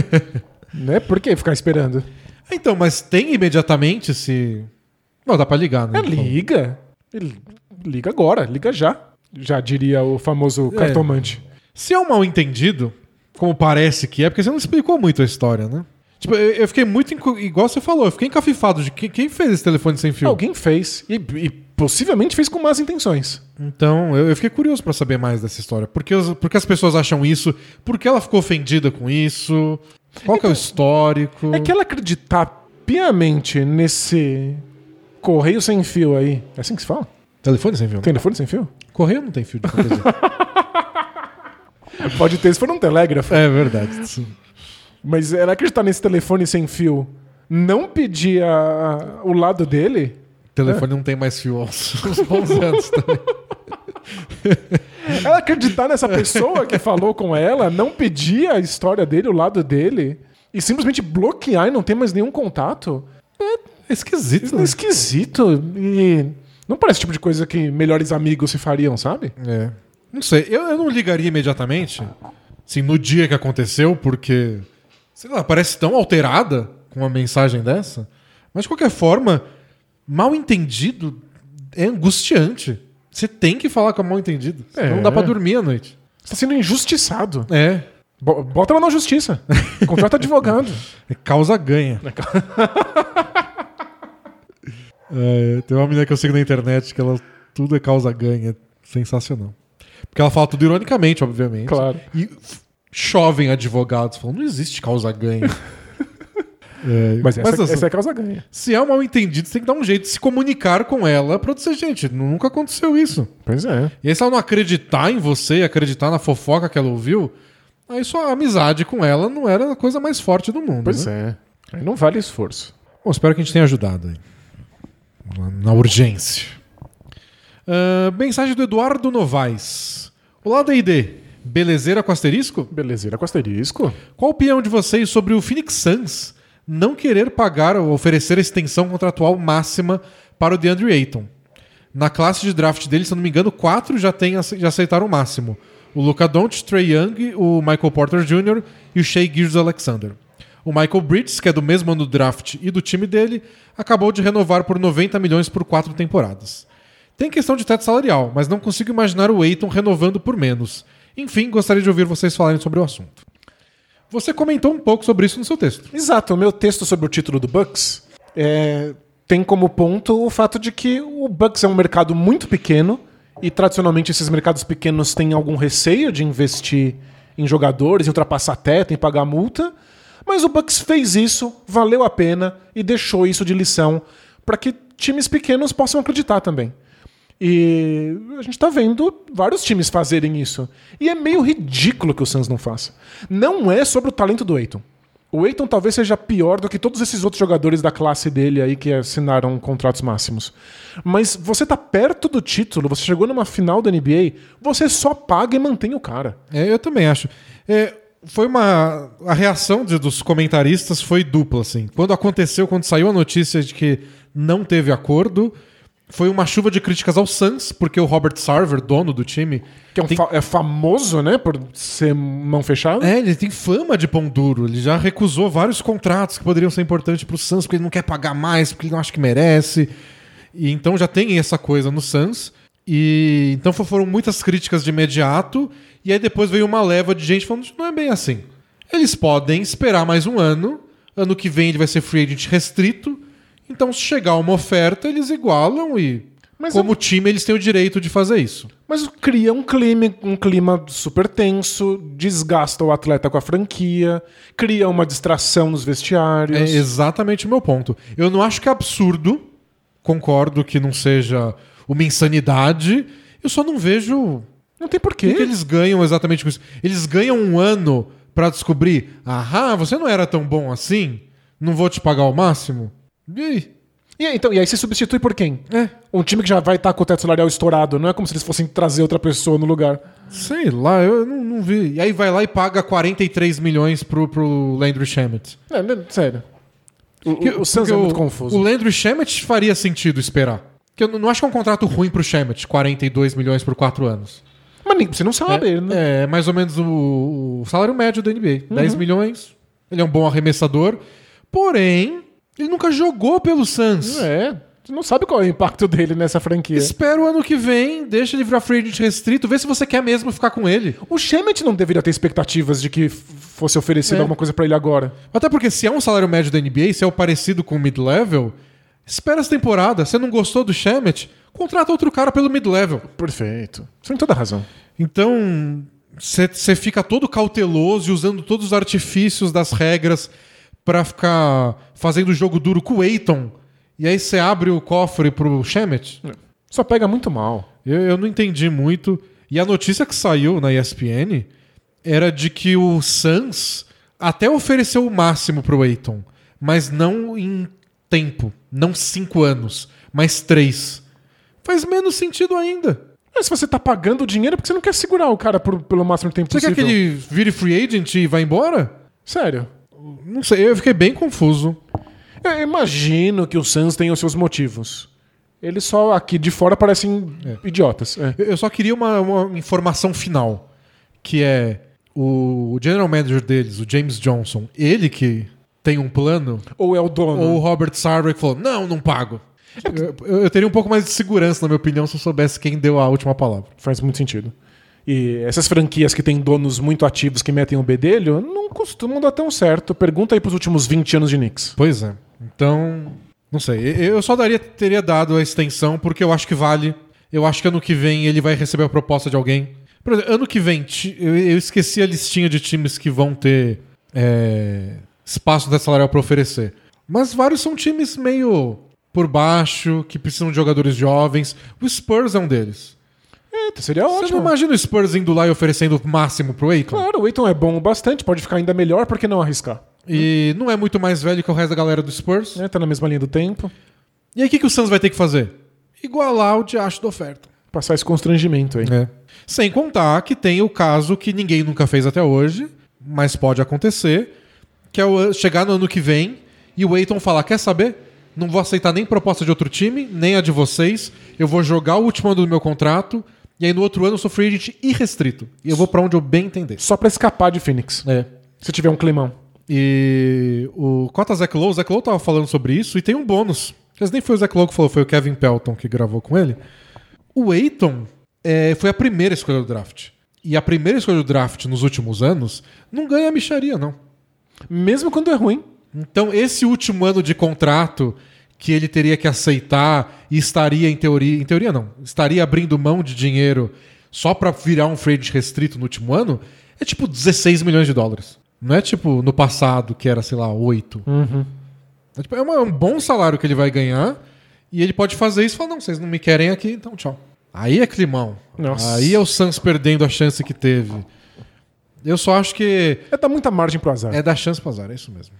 *laughs* né? Por que ficar esperando? Então, mas tem imediatamente se. Não, dá pra ligar, né? É, liga. Liga agora, liga já. Já diria o famoso É. cartomante. Se é um mal entendido, como parece que é, porque você não explicou muito a história, né? Tipo, eu, fiquei muito. Igual você falou, eu fiquei encafifado de que- quem fez esse telefone sem fio. Alguém fez. E, e possivelmente fez com más intenções. Então, eu, eu fiquei curioso pra saber mais dessa história. Por que, os- por que as pessoas acham isso? Por que ela ficou ofendida com isso? Qual que é o histórico? É que ela acreditar piamente nesse correio sem fio aí. É assim que se fala? Telefone sem fio? Telefone sem fio? Correio não tem fio de jeito. *laughs* Pode ter, se for um telégrafo. É verdade. Mas ela acreditar nesse telefone sem fio, não pedir a- o lado dele. O telefone não tem mais fio aos, aos *laughs* bons anos também. Ela acreditar nessa pessoa que falou com ela, não pedir a história dele, o lado dele, e simplesmente bloquear e não ter mais nenhum contato. É esquisito. É esquisito. E não parece o tipo de coisa que melhores amigos se fariam, sabe? É. Não sei, eu, eu não ligaria imediatamente, assim, no dia que aconteceu, porque, sei lá, parece tão alterada com uma mensagem dessa. Mas, de qualquer forma, mal entendido é angustiante. Você tem que falar com o mal entendido. É. Não dá pra dormir à noite. Você tá sendo injustiçado. É. Bo- Bota ela na justiça. *laughs* Contrata advogado. É causa ganha. É, *laughs* tem uma menina que eu sigo na internet que ela tudo é causa ganha. Sensacional. Porque ela fala tudo ironicamente, obviamente. Claro. E chovem advogados falando, não existe causa ganha. *laughs* É, Mas essa, assim, essa é a causa ganha. se é um mal entendido, você tem que dar um jeito de se comunicar com ela pra dizer, gente, nunca aconteceu isso. Pois é. E aí, se ela não acreditar em você, acreditar na fofoca que ela ouviu, aí sua amizade com ela não era a coisa mais forte do mundo. Pois né? é. Aí não vale esforço. Bom, espero que a gente tenha ajudado aí. Na, urgência. Ah, mensagem do Eduardo Novaes. Olá, D&D. Belezeira com asterisco? Belezeira com asterisco. Qual a opinião de vocês sobre o Phoenix Suns não querer pagar ou oferecer a extensão contratual máxima para o DeAndre Ayton? Na classe de draft dele, se não me engano, quatro já, tem, já aceitaram o máximo. O Luka Doncic, Trey Young, o Michael Porter Jr. e o Shea Gilgeous Alexander. O Michael Bridges, que é do mesmo ano do draft e do time dele, acabou de renovar por 90 milhões por quatro temporadas. Tem questão de teto salarial, mas não consigo imaginar o Ayton renovando por menos. Enfim, gostaria de ouvir vocês falarem sobre o assunto. Você comentou um pouco sobre isso no seu texto. Exato. O meu texto sobre o título do Bucks é, tem como ponto o fato de que o Bucks é um mercado muito pequeno e tradicionalmente esses mercados pequenos têm algum receio de investir em jogadores, ultrapassar teto, em pagar multa. Mas o Bucks fez isso, valeu a pena e deixou isso de lição para que times pequenos possam acreditar também. E a gente tá vendo vários times fazerem isso. E é meio ridículo que o Suns não faça. Não é sobre o talento do Aiton. O Aiton talvez seja pior do que todos esses outros jogadores da classe dele aí que assinaram contratos máximos. Mas você tá perto do título, você chegou numa final da NBA, você só paga e mantém o cara. É, eu também acho. É, foi uma. A reação de- dos comentaristas foi dupla, assim. Quando aconteceu, quando saiu a notícia de que não teve acordo, foi uma chuva de críticas ao Suns, porque o Robert Sarver, dono do time, Que é, um Tem- fa- é famoso, né, por ser mão fechada. É, ele tem fama de pão duro. Ele já recusou vários contratos que poderiam ser importantes pro Suns, porque ele não quer pagar mais, porque ele não acha que merece. E então já tem essa coisa no Suns. E então fo- foram muitas críticas de imediato. E aí depois veio uma leva de gente falando não é bem assim. Eles podem esperar mais um ano. Ano que vem ele vai ser free agent restrito. Então, se chegar uma oferta, eles igualam e. Mas como eu- time, eles têm o direito de fazer isso. Mas cria um clima, um clima super tenso, desgasta o atleta com a franquia, cria uma distração nos vestiários. É exatamente o meu ponto. Eu não acho que é absurdo, concordo que não seja uma insanidade, eu só não vejo Não tem porquê. que, que eles ganham exatamente com isso. Eles ganham um ano pra descobrir, ah, você não era tão bom assim, não vou te pagar o máximo. E aí? E, aí, então, e aí você substitui por quem? É, Um time que já vai estar com o teto salarial estourado, não é como se eles fossem trazer outra pessoa no lugar. sei lá, eu não, não vi. E aí vai lá e paga 43 milhões pro, pro Landry Shamet. É, né, sério. O, Que- o, o Suns é muito confuso. O Landry Shamet faria sentido esperar. Que eu não- não acho que é um contrato ruim pro Shamet, 42 milhões por 4 anos. Mas você não sabe, né? É, é mais ou menos o, o salário médio da NBA. 10 milhões. Ele é um bom arremessador. Porém, ele nunca jogou pelo Suns. É. Você não sabe qual é o impacto dele nessa franquia. Espera o ano que vem, deixa ele virar free agent restrito, vê se você quer mesmo ficar com ele. O Shemet não deveria ter expectativas de que fosse oferecido É. alguma coisa pra ele agora. Até porque se é um salário médio da NBA, se é o parecido com o mid-level, espera essa temporada. Você não gostou do Shemet? Contrata outro cara pelo mid-level. Perfeito. Você tem toda a razão. Então, você fica todo cauteloso e usando todos os artifícios das regras pra ficar fazendo o jogo duro com o Aiton. E aí você abre o cofre pro Shemet. Só pega muito mal. Eu, eu não entendi muito. E a notícia que saiu na ESPN era de que o Suns até ofereceu o máximo pro Aiton, mas não em tempo, não cinco anos, mas três. Faz menos sentido ainda. Mas se você tá pagando o dinheiro, é porque você não quer segurar o cara por- pelo máximo tempo Você quer possível. que ele vire free agent e vá embora? Sério. Não sei, eu fiquei bem confuso. Eu imagino que o Suns tem os seus motivos. Eles só aqui de fora parecem idiotas. É. Eu só queria uma, uma informação final, que é o general manager deles, o James Johnson, ele que tem um plano, Ou é o dono. ou o Robert Sarver falou, não, não pago. Eu, eu- teria um pouco mais de segurança, na minha opinião, se eu soubesse quem deu a última palavra. Faz muito sentido. E essas franquias que têm donos muito ativos que metem o bedelho não costumam dar tão certo. Pergunta aí pros últimos 20 anos de Knicks. Pois é. Então, não sei. Eu só daria, teria dado a extensão porque eu acho que vale. Eu acho que ano que vem ele vai receber a proposta de alguém. Por exemplo, ano que vem, eu esqueci a listinha de times que vão ter é, espaço da salarial para oferecer. Mas vários são times meio por baixo, que precisam de jogadores jovens. O Spurs é um deles. Eita, seria Você não ótimo. imagina o Spurs indo lá e oferecendo o máximo pro Aiton? Claro, o Aiton é bom o bastante, pode ficar ainda melhor, por que não arriscar? E não é muito mais velho que o resto da galera do Spurs. É, tá na mesma linha do tempo. E aí o que, que o Suns vai ter que fazer? Igualar o diacho da oferta. Passar esse constrangimento aí. É. Sem contar que tem o caso que ninguém nunca fez até hoje, mas pode acontecer, que é o chegar no ano que vem e o Aiton falar, quer saber? Não vou aceitar nem proposta de outro time, nem a de vocês. Eu vou jogar o último ano do meu contrato e aí no outro ano eu sou free agent irrestrito. E eu vou pra onde eu bem entender. Só pra escapar de Phoenix. É. Se tiver um climão. E o Cota Zach Lowe, o Zach Lowe tava falando sobre isso e tem um bônus. Mas nem foi o Zach Lowe que falou, foi o Kevin Pelton que gravou com ele. O Aiton é, foi a primeira escolha do draft. E a primeira escolha do draft nos últimos anos não ganha micharia, não. Mesmo quando é ruim. Então, esse último ano de contrato que ele teria que aceitar e estaria, em teoria, em teoria não, estaria abrindo mão de dinheiro só pra virar um agent restrito no último ano, é tipo 16 milhões de dólares. Não é tipo no passado, que era, sei lá, 8. É, tipo, é uma- é um bom salário que ele vai ganhar e ele pode fazer isso e falar, não, vocês não me querem aqui, então tchau. Aí é climão. Nossa. Aí é o Suns perdendo a chance que teve. Eu só acho que É dar muita margem pro azar. é dar chance pro azar, é isso mesmo.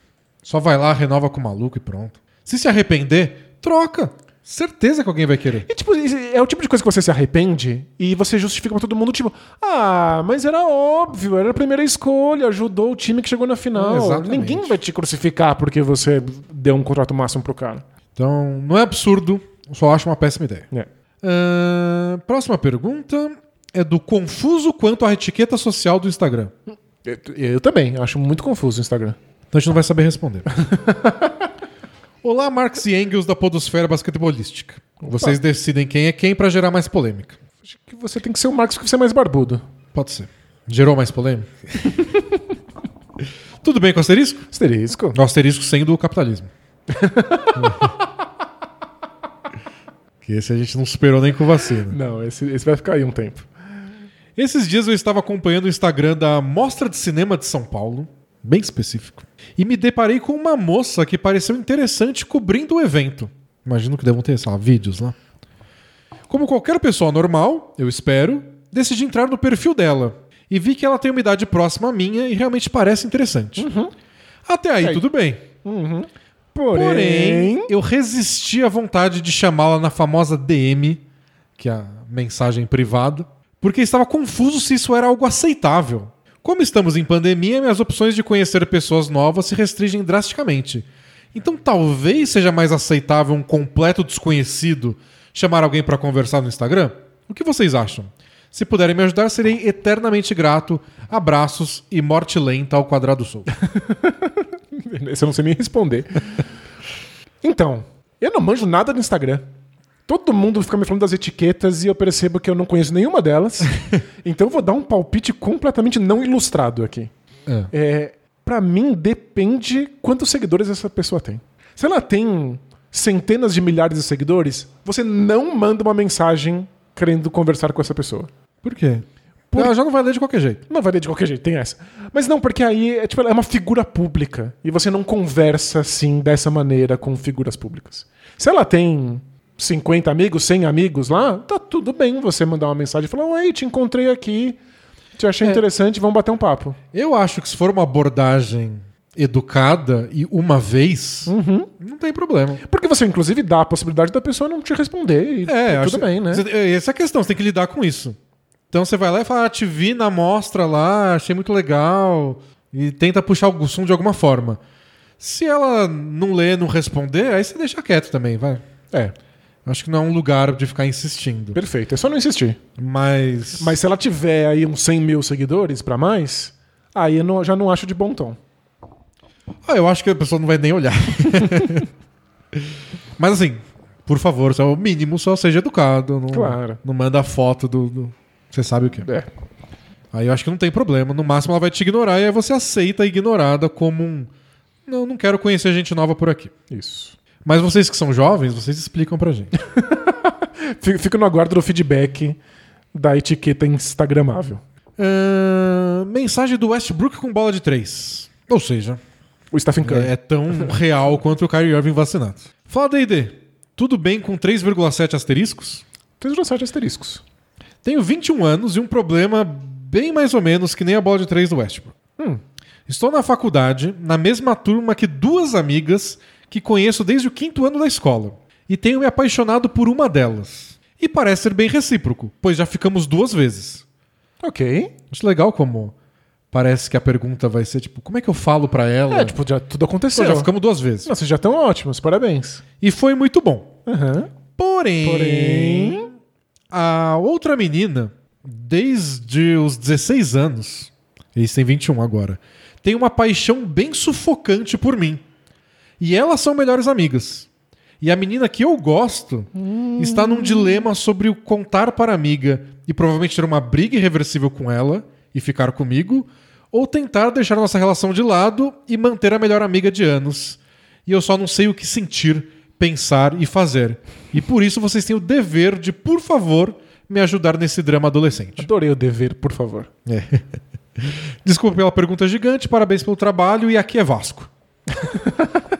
Só vai lá, renova com o maluco e pronto. Se se arrepender, troca. Certeza que alguém vai querer. E, tipo, é o tipo de coisa que você se arrepende e você justifica pra todo mundo, tipo, ah, mas era óbvio, era a primeira escolha, ajudou o time que chegou na final. Exatamente. Ninguém vai te crucificar porque você deu um contrato máximo pro cara. Então, não é absurdo, eu só acho uma péssima ideia. É. Ahn, próxima pergunta é do confuso quanto à etiqueta social do Instagram. Eu, eu também, acho muito confuso o Instagram. Então a gente não vai saber responder. *laughs* Olá, Marx e Engels da podosfera basquetebolística. Vocês decidem quem é quem pra gerar mais polêmica. Acho que você tem que ser o Marcos porque você é mais barbudo. Pode ser. Gerou mais polêmica? *laughs* Tudo bem com o asterisco? Asterisco. O asterisco sendo o capitalismo. *laughs* que esse a gente não superou nem com vacina. Não, esse, esse vai ficar aí um tempo. Esses dias eu estava acompanhando o Instagram da Mostra de Cinema de São Paulo, bem específico, e me deparei com uma moça que pareceu interessante cobrindo o evento. Imagino que devam ter, sei lá, vídeos lá. Como qualquer pessoa normal, eu espero, decidi entrar no perfil dela e vi que ela tem uma idade próxima à minha e realmente parece interessante. Até aí, Aí. tudo bem. Porém, Porém, eu resisti à vontade de chamá-la na famosa DM, que é a mensagem privada, porque estava confuso se isso era algo aceitável. Como estamos em pandemia, minhas opções de conhecer pessoas novas se restringem drasticamente. Então talvez seja mais aceitável um completo desconhecido chamar alguém para conversar no Instagram? O que vocês acham? Se puderem me ajudar, serei eternamente grato. Abraços e morte lenta ao quadrado sul. *laughs* esse eu não sei nem responder. então, eu não manjo nada do Instagram. Todo mundo fica me falando das etiquetas e eu percebo que eu não conheço nenhuma delas. *laughs* então eu vou dar um palpite completamente não ilustrado aqui. É. É, para mim, depende quantos seguidores essa pessoa tem. Se ela tem centenas de milhares de seguidores, você não manda uma mensagem querendo conversar com essa pessoa. Por quê? Por- Ela já não vai ler de qualquer jeito. Não vai ler de qualquer jeito, tem essa. Mas não, porque aí é, tipo, é uma figura pública. E você não conversa assim, dessa maneira, com figuras públicas. Se ela tem 50 amigos, 100 amigos lá, tá tudo bem você mandar uma mensagem e falar: Oi, te encontrei aqui. Eu achei É. interessante, vamos bater um papo. Eu acho que se for uma abordagem educada e uma vez, Uhum. não tem problema. Porque você, inclusive, dá a possibilidade da pessoa não te responder. E É, tudo acho- bem, né? É, Essa é a questão, você tem que lidar com isso. Então você vai lá e fala, ah, te vi na mostra lá, achei muito legal. E tenta puxar o som de alguma forma. Se ela não ler, não responder, aí você deixa quieto também, vai. É, Acho que não é um lugar de ficar insistindo. perfeito. É só não insistir. Mas. Mas se ela tiver aí uns 100 mil seguidores pra mais, aí eu não- já não acho de bom tom. Ah, eu acho que a pessoa não vai nem olhar. *laughs* Mas assim, por favor, só o mínimo só seja educado. Não, Claro. não manda foto do. do- Você sabe o que. É. Aí eu acho que não tem problema. No máximo ela vai te ignorar e aí você aceita a ignorada como um. Não, não quero conhecer gente nova por aqui. Isso. Mas vocês que são jovens, vocês explicam pra gente. *laughs* Fico, no aguardo do feedback da etiqueta instagramável. Ahn, mensagem do Westbrook com bola de três. Ou seja, O Stephen Curry. é tão real quanto o Kyrie Irving vacinado. Fala D&D. Tudo bem com 3,7 asteriscos? 3,7 asteriscos. Tenho 21 anos e um problema bem mais ou menos que nem a bola de três do Westbrook. Hum. Estou na faculdade, na mesma turma que duas amigas que conheço desde o quinto ano da escola. E tenho me apaixonado por uma delas. E parece ser bem recíproco, pois já ficamos duas vezes. Ok. Acho legal como parece que a pergunta vai ser tipo, como é que eu falo pra ela? É, tipo, já tudo Pô, aconteceu. já ficamos duas vezes. Não, vocês já estão ótimos, parabéns. E foi muito bom. Aham. Porém, Porém- a outra menina, desde os 16 anos, eles têm 21 agora, tem uma paixão bem sufocante por mim. E elas são melhores amigas. E a menina que eu gosto está num dilema sobre o contar para a amiga e provavelmente ter uma briga irreversível com ela e ficar comigo, ou tentar deixar nossa relação de lado e manter a melhor amiga de anos. E eu só não sei o que sentir, pensar e fazer. E por isso vocês têm o dever de, por favor, me ajudar nesse drama adolescente. Adorei o dever, por favor. É. Desculpa pela pergunta gigante, parabéns pelo trabalho e aqui é Vasco. *laughs*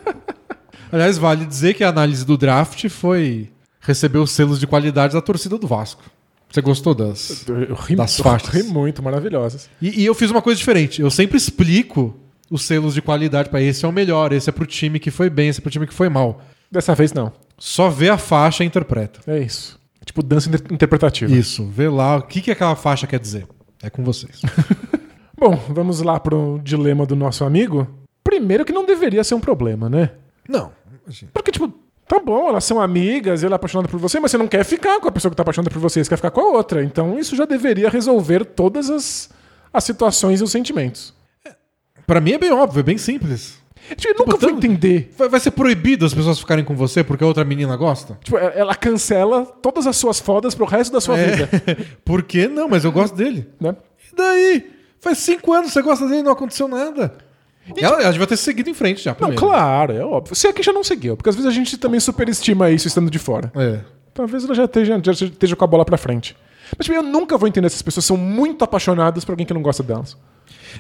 Aliás, vale dizer que a análise do draft foi receber os selos de qualidade da torcida do Vasco. Você gostou das? Eu ri, Das eu faixas. *laughs* ri muito, maravilhosas. E, e eu fiz uma coisa diferente. Eu sempre explico os selos de qualidade para esse é o melhor, esse é pro time que foi bem, esse é pro time que foi mal. Dessa vez não. Só vê a faixa e interpreta. É isso. Tipo dança inter- interpretativa. Isso, vê lá o que, que aquela faixa quer dizer. É com vocês. *laughs* Bom, vamos lá pro dilema do nosso amigo. Primeiro que não deveria ser um problema, né? Não. Assim, Porque, tipo, tá bom, elas são amigas, ele é apaixonado por você, mas você não quer ficar com a pessoa que tá apaixonada por você, você quer ficar com a outra. Então isso já deveria resolver todas as, as situações e os sentimentos. Pra mim é bem óbvio, é bem simples. Tipo, eu nunca vou entender. Vai, vai ser proibido as pessoas ficarem com você porque a outra menina gosta? Tipo, ela cancela todas as suas fodas pro resto da sua vida. *laughs* Por que não? Mas eu gosto dele. Né? E daí? Faz cinco anos que você gosta dele e não aconteceu nada. Ela, ela devia ter seguido em frente já. Não, primeiro. claro, é óbvio. Se aqui já não seguiu, porque às vezes a gente também superestima isso estando de fora. É. Talvez ela já esteja, já esteja com a bola pra frente. Mas tipo, eu nunca vou entender essas pessoas são muito apaixonadas por alguém que não gosta delas.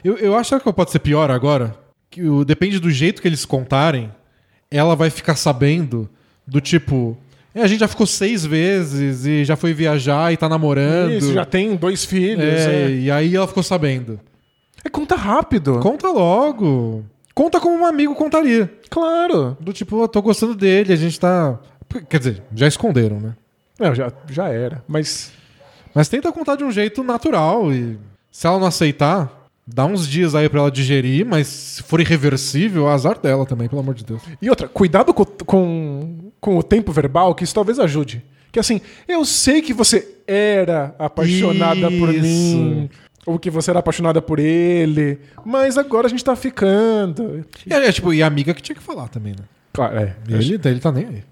Eu, eu acho que pode ser pior agora. Que o, depende do jeito que eles contarem, ela vai ficar sabendo do tipo. "É, a gente já ficou seis vezes e já foi viajar e tá namorando. Isso, já tem dois filhos. É, É, E aí ela ficou sabendo. É conta rápido. Conta logo. Conta como um amigo contaria. Claro. Do tipo, eu tô gostando dele, a gente tá. Quer dizer, já esconderam, né? Não, já, já era. Mas. Mas tenta contar de um jeito natural e se ela não aceitar, dá uns dias aí pra ela digerir, mas se for irreversível, azar dela também, pelo amor de Deus. E outra, cuidado com, com, com o tempo verbal, que isso talvez ajude. Que assim, eu sei que você era apaixonada por Isso. mim. Ou que você era apaixonada por ele. Mas agora a gente tá ficando. E, é, tipo, e a amiga que tinha que falar também, né? Claro, é. Ele, ele tá nem aí.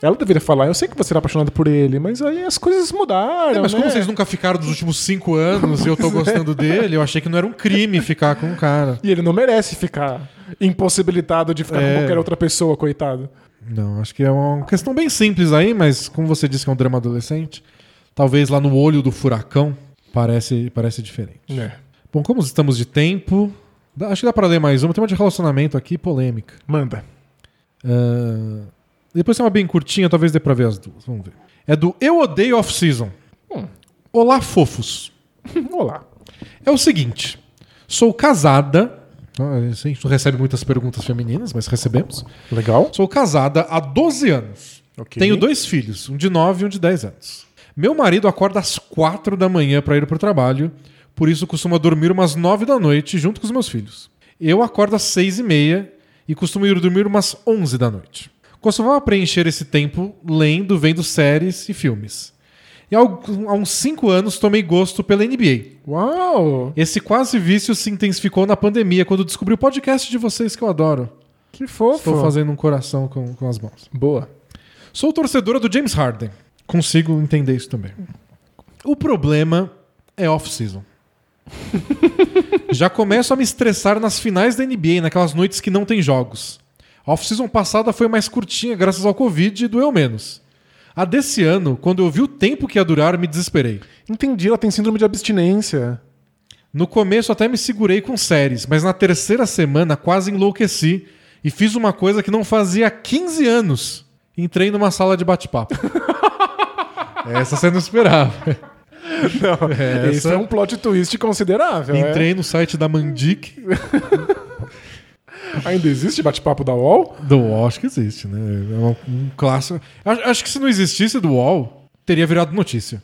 Ela deveria falar, eu sei que você era apaixonada por ele, mas aí as coisas mudaram. É, mas né? como vocês nunca ficaram dos últimos cinco anos e eu tô gostando dele, eu achei que não era um crime ficar com o cara. E ele não merece ficar impossibilitado de ficar É. com qualquer outra pessoa, coitado. Não, acho que é uma questão bem simples aí, mas como você disse que é um drama adolescente, talvez lá no olho do furacão parece, parece diferente. É. Bom, como estamos de tempo, dá- acho que dá pra ler mais uma. Tem uma de relacionamento aqui, polêmica. Manda. Ah, depois tem uma bem curtinha, talvez dê pra ver as duas. Vamos ver. É do Eu Odeio Off-Season. Hum. Olá, fofos. *laughs* Olá. É o seguinte: sou casada. Ah, A gente não recebe muitas perguntas femininas, mas recebemos. Legal. Sou casada há 12 anos. Ok. Tenho dois filhos, um de 9 e um de 10 anos. Meu marido acorda às 4 da manhã para ir para o trabalho, por isso costuma dormir umas 9 da noite junto com os meus filhos. Eu acordo às 6 e meia e costumo ir dormir umas 11 da noite. Costumava preencher esse tempo lendo, vendo séries e filmes. E há uns 5 anos tomei gosto pela NBA. Uau! Esse quase vício se intensificou na pandemia, quando descobri o podcast de vocês que eu adoro. Que fofo. Estou fazendo um coração com, com as mãos. Boa. Sou torcedora do James Harden. Consigo entender isso também. O problema é off-season. *laughs* Já começo a me estressar nas finais da NBA, naquelas noites que não tem jogos. A off-season passada foi mais curtinha graças ao Covid e doeu menos. A desse ano, quando eu vi o tempo que ia durar, me desesperei. Entendi, ela tem síndrome de abstinência. No começo até me segurei com séries, mas na terceira semana quase enlouqueci e fiz uma coisa que não fazia há 15 anos. Entrei numa sala de bate-papo. *laughs* Essa você não esperava. *laughs* Não, Essa- Esse é um plot twist considerável. é. Entrei no site da Mandic, *laughs* Ainda existe bate-papo da UOL? do UOL, acho que existe, né? É um, um clássico. Acho, acho que se não existisse do UOL, teria virado notícia.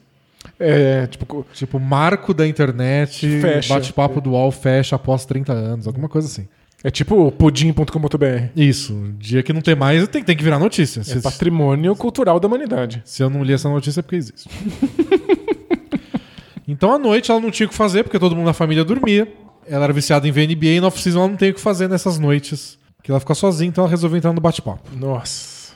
É, tipo, Tipo, marco da internet, bate-papo do UOL fecha após 30 anos, alguma coisa assim. É tipo pudim.com.br. Isso, dia que não tem mais, tem, tem que virar notícia. É Se, patrimônio cultural da humanidade. se eu não li essa notícia é porque existe. *laughs* então à noite ela não tinha o que fazer, porque todo mundo na família dormia. Ela era viciada em ver NBA e na off-season ela não tem o que fazer nessas noites. Que ela fica sozinha, então ela resolveu entrar no bate-papo. Nossa.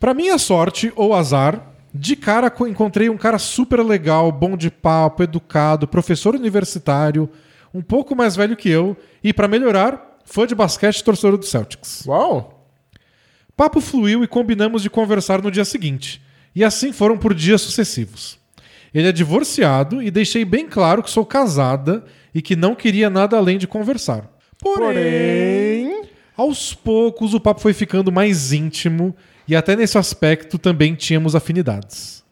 Pra minha sorte ou azar, de cara co- encontrei um cara super legal, bom de papo, educado, professor universitário, um pouco mais velho que eu e, pra melhorar, fã de basquete e torcedor do Celtics. Uau! Papo fluiu e combinamos de conversar no dia seguinte. E assim foram por dias sucessivos. Ele é divorciado e deixei bem claro que sou casada e que não queria nada além de conversar. Porém. Aos poucos, o papo foi ficando mais íntimo e até nesse aspecto também tínhamos afinidades.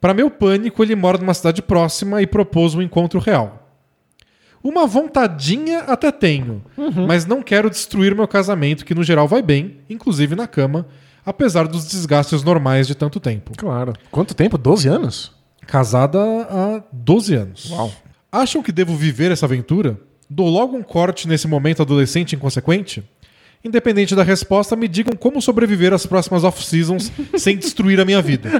Para meu pânico, ele mora numa cidade próxima e propôs um encontro real. Uma vontadinha até tenho, mas não quero destruir meu casamento, que no geral vai bem, inclusive na cama, apesar dos desgastes normais de tanto tempo. Claro. Quanto tempo? 12 anos? Casada há 12 anos. Uau. Acham que devo viver essa aventura? Dou logo um corte nesse momento adolescente inconsequente? Independente da resposta, me digam como sobreviver às próximas off-seasons *laughs* sem destruir a minha vida.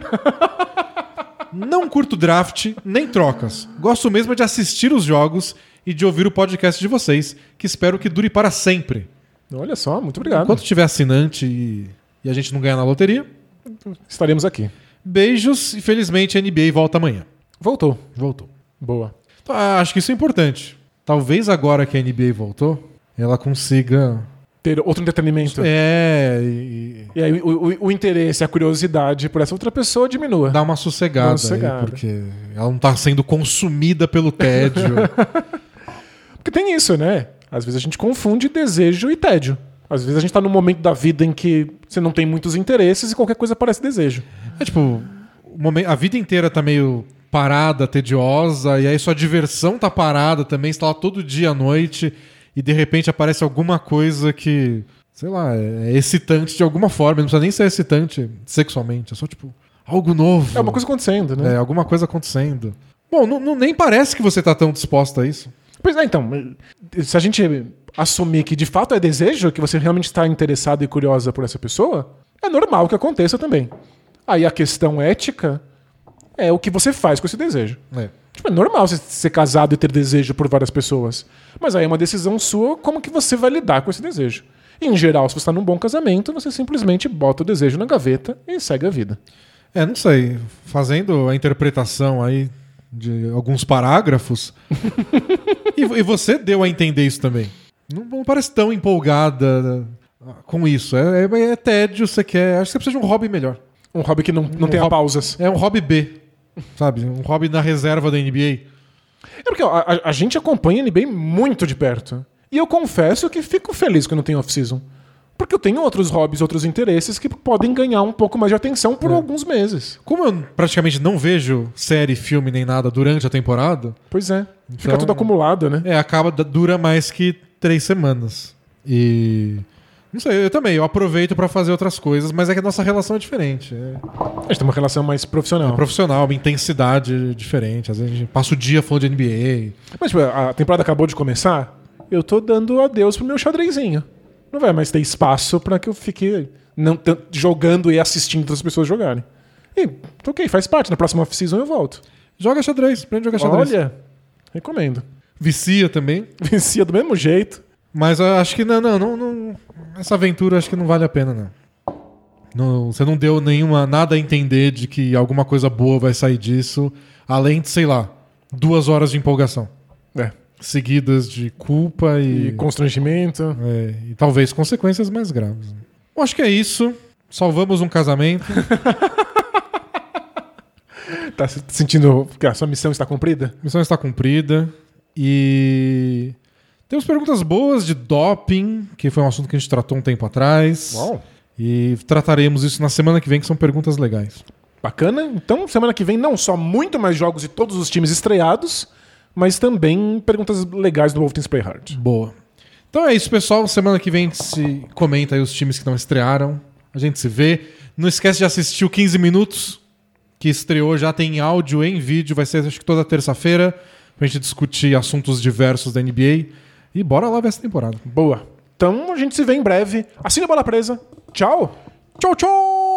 Não curto draft nem trocas. Gosto mesmo de assistir os jogos e de ouvir o podcast de vocês, que espero que dure para sempre. Olha só, muito obrigado. Enquanto tiver assinante e, e a gente não ganhar na loteria, Estaremos aqui. beijos e felizmente a NBA volta amanhã. Voltou. Voltou. Boa. Então, acho que isso é importante. Talvez agora que a NBA voltou, ela consiga. Ter outro entretenimento. É. E, E aí o, o- o interesse, a curiosidade por essa outra pessoa diminua. dar uma sossegada, Dá uma aí, sossegada. porque ela não tá sendo consumida pelo tédio. *laughs* Porque tem isso, né? Às vezes a gente confunde desejo e tédio. Às vezes a gente tá num momento da vida em que você não tem muitos interesses e qualquer coisa parece desejo. é tipo, a vida inteira tá meio parada, tediosa, e aí sua diversão tá parada também, você tá lá todo dia à noite, e de repente aparece alguma coisa que, sei lá, é excitante de alguma forma, não precisa nem ser excitante sexualmente, é só tipo, algo novo. É uma coisa acontecendo, né? É, alguma coisa acontecendo. Bom, não, não- nem parece que você tá tão disposta a isso. Pois é, então, se a gente assumir que de fato é desejo, que você realmente está interessado e curiosa por essa pessoa, é normal que aconteça também. Aí a questão ética é o que você faz com esse desejo. É. Tipo, é normal você ser casado e ter desejo por várias pessoas. Mas aí é uma decisão sua como que você vai lidar com esse desejo. Em geral, se você está num bom casamento, você simplesmente bota o desejo na gaveta e segue a vida. É, não sei. Fazendo a interpretação aí de alguns parágrafos. e, e você deu a entender isso também. Não, não parece tão empolgada ah, com isso. É, é, é tédio, você quer. Acho que você precisa de um hobby melhor. Um hobby que não, não Um tenha hobby- pausas. É um hobby B. Sabe? Um hobby na reserva da NBA. É porque ó, a, a gente acompanha a NBA muito de perto. E eu confesso que fico feliz que não tem off-season. Porque eu tenho outros hobbies, outros interesses que podem ganhar um pouco mais de atenção por alguns meses. Como eu praticamente não vejo série, filme nem nada durante a temporada, Pois é. Fica Então- tudo acumulado, né? é, acaba, dura mais que três semanas. E. Não sei, eu também, eu aproveito pra fazer outras coisas, mas é que a nossa relação é diferente. É A gente tem uma relação mais profissional. profissional, uma intensidade diferente. Às vezes a gente passa o dia falando de NBA. Mas tipo, a temporada acabou de começar, eu tô dando adeus pro meu xadrezinho. Não vai mais ter espaço pra que eu fique não, jogando e assistindo outras pessoas jogarem. E, ok, faz parte. Na próxima off-season eu volto. Joga xadrez, aprende a jogar xadrez. Olha, recomendo. Vicia também. *laughs* Vencia do mesmo jeito. Mas eu acho que não, não, não, não- Essa aventura acho que não vale a pena, não. Não- Você não deu nenhuma nada a entender de que alguma coisa boa vai sair disso, além de, sei lá, duas horas de empolgação. Seguidas de culpa E e, constrangimento. é, e talvez consequências mais graves. Eu acho que é isso. Salvamos um casamento. *laughs* Tá se sentindo que a sua missão está cumprida? Missão está cumprida. E. Temos perguntas boas de doping, que foi um assunto que a gente tratou um tempo atrás. Uau. E trataremos isso na semana que vem, que são perguntas legais. Bacana. Então, semana que vem, não só muito mais jogos de todos os times estreados, mas também perguntas legais do Team Spray Hard. Boa. Então é isso, pessoal. Semana que vem a gente se comenta aí os times que não estrearam. A gente se vê. Não esquece de assistir o 15 Minutos, que estreou, já tem áudio em vídeo. Vai ser, acho que toda terça-feira, pra gente discutir assuntos diversos da NBA. E bora lá ver essa temporada. Boa. Então, a gente se vê em breve. Assine a bola presa. Tchau. Tchau, tchau!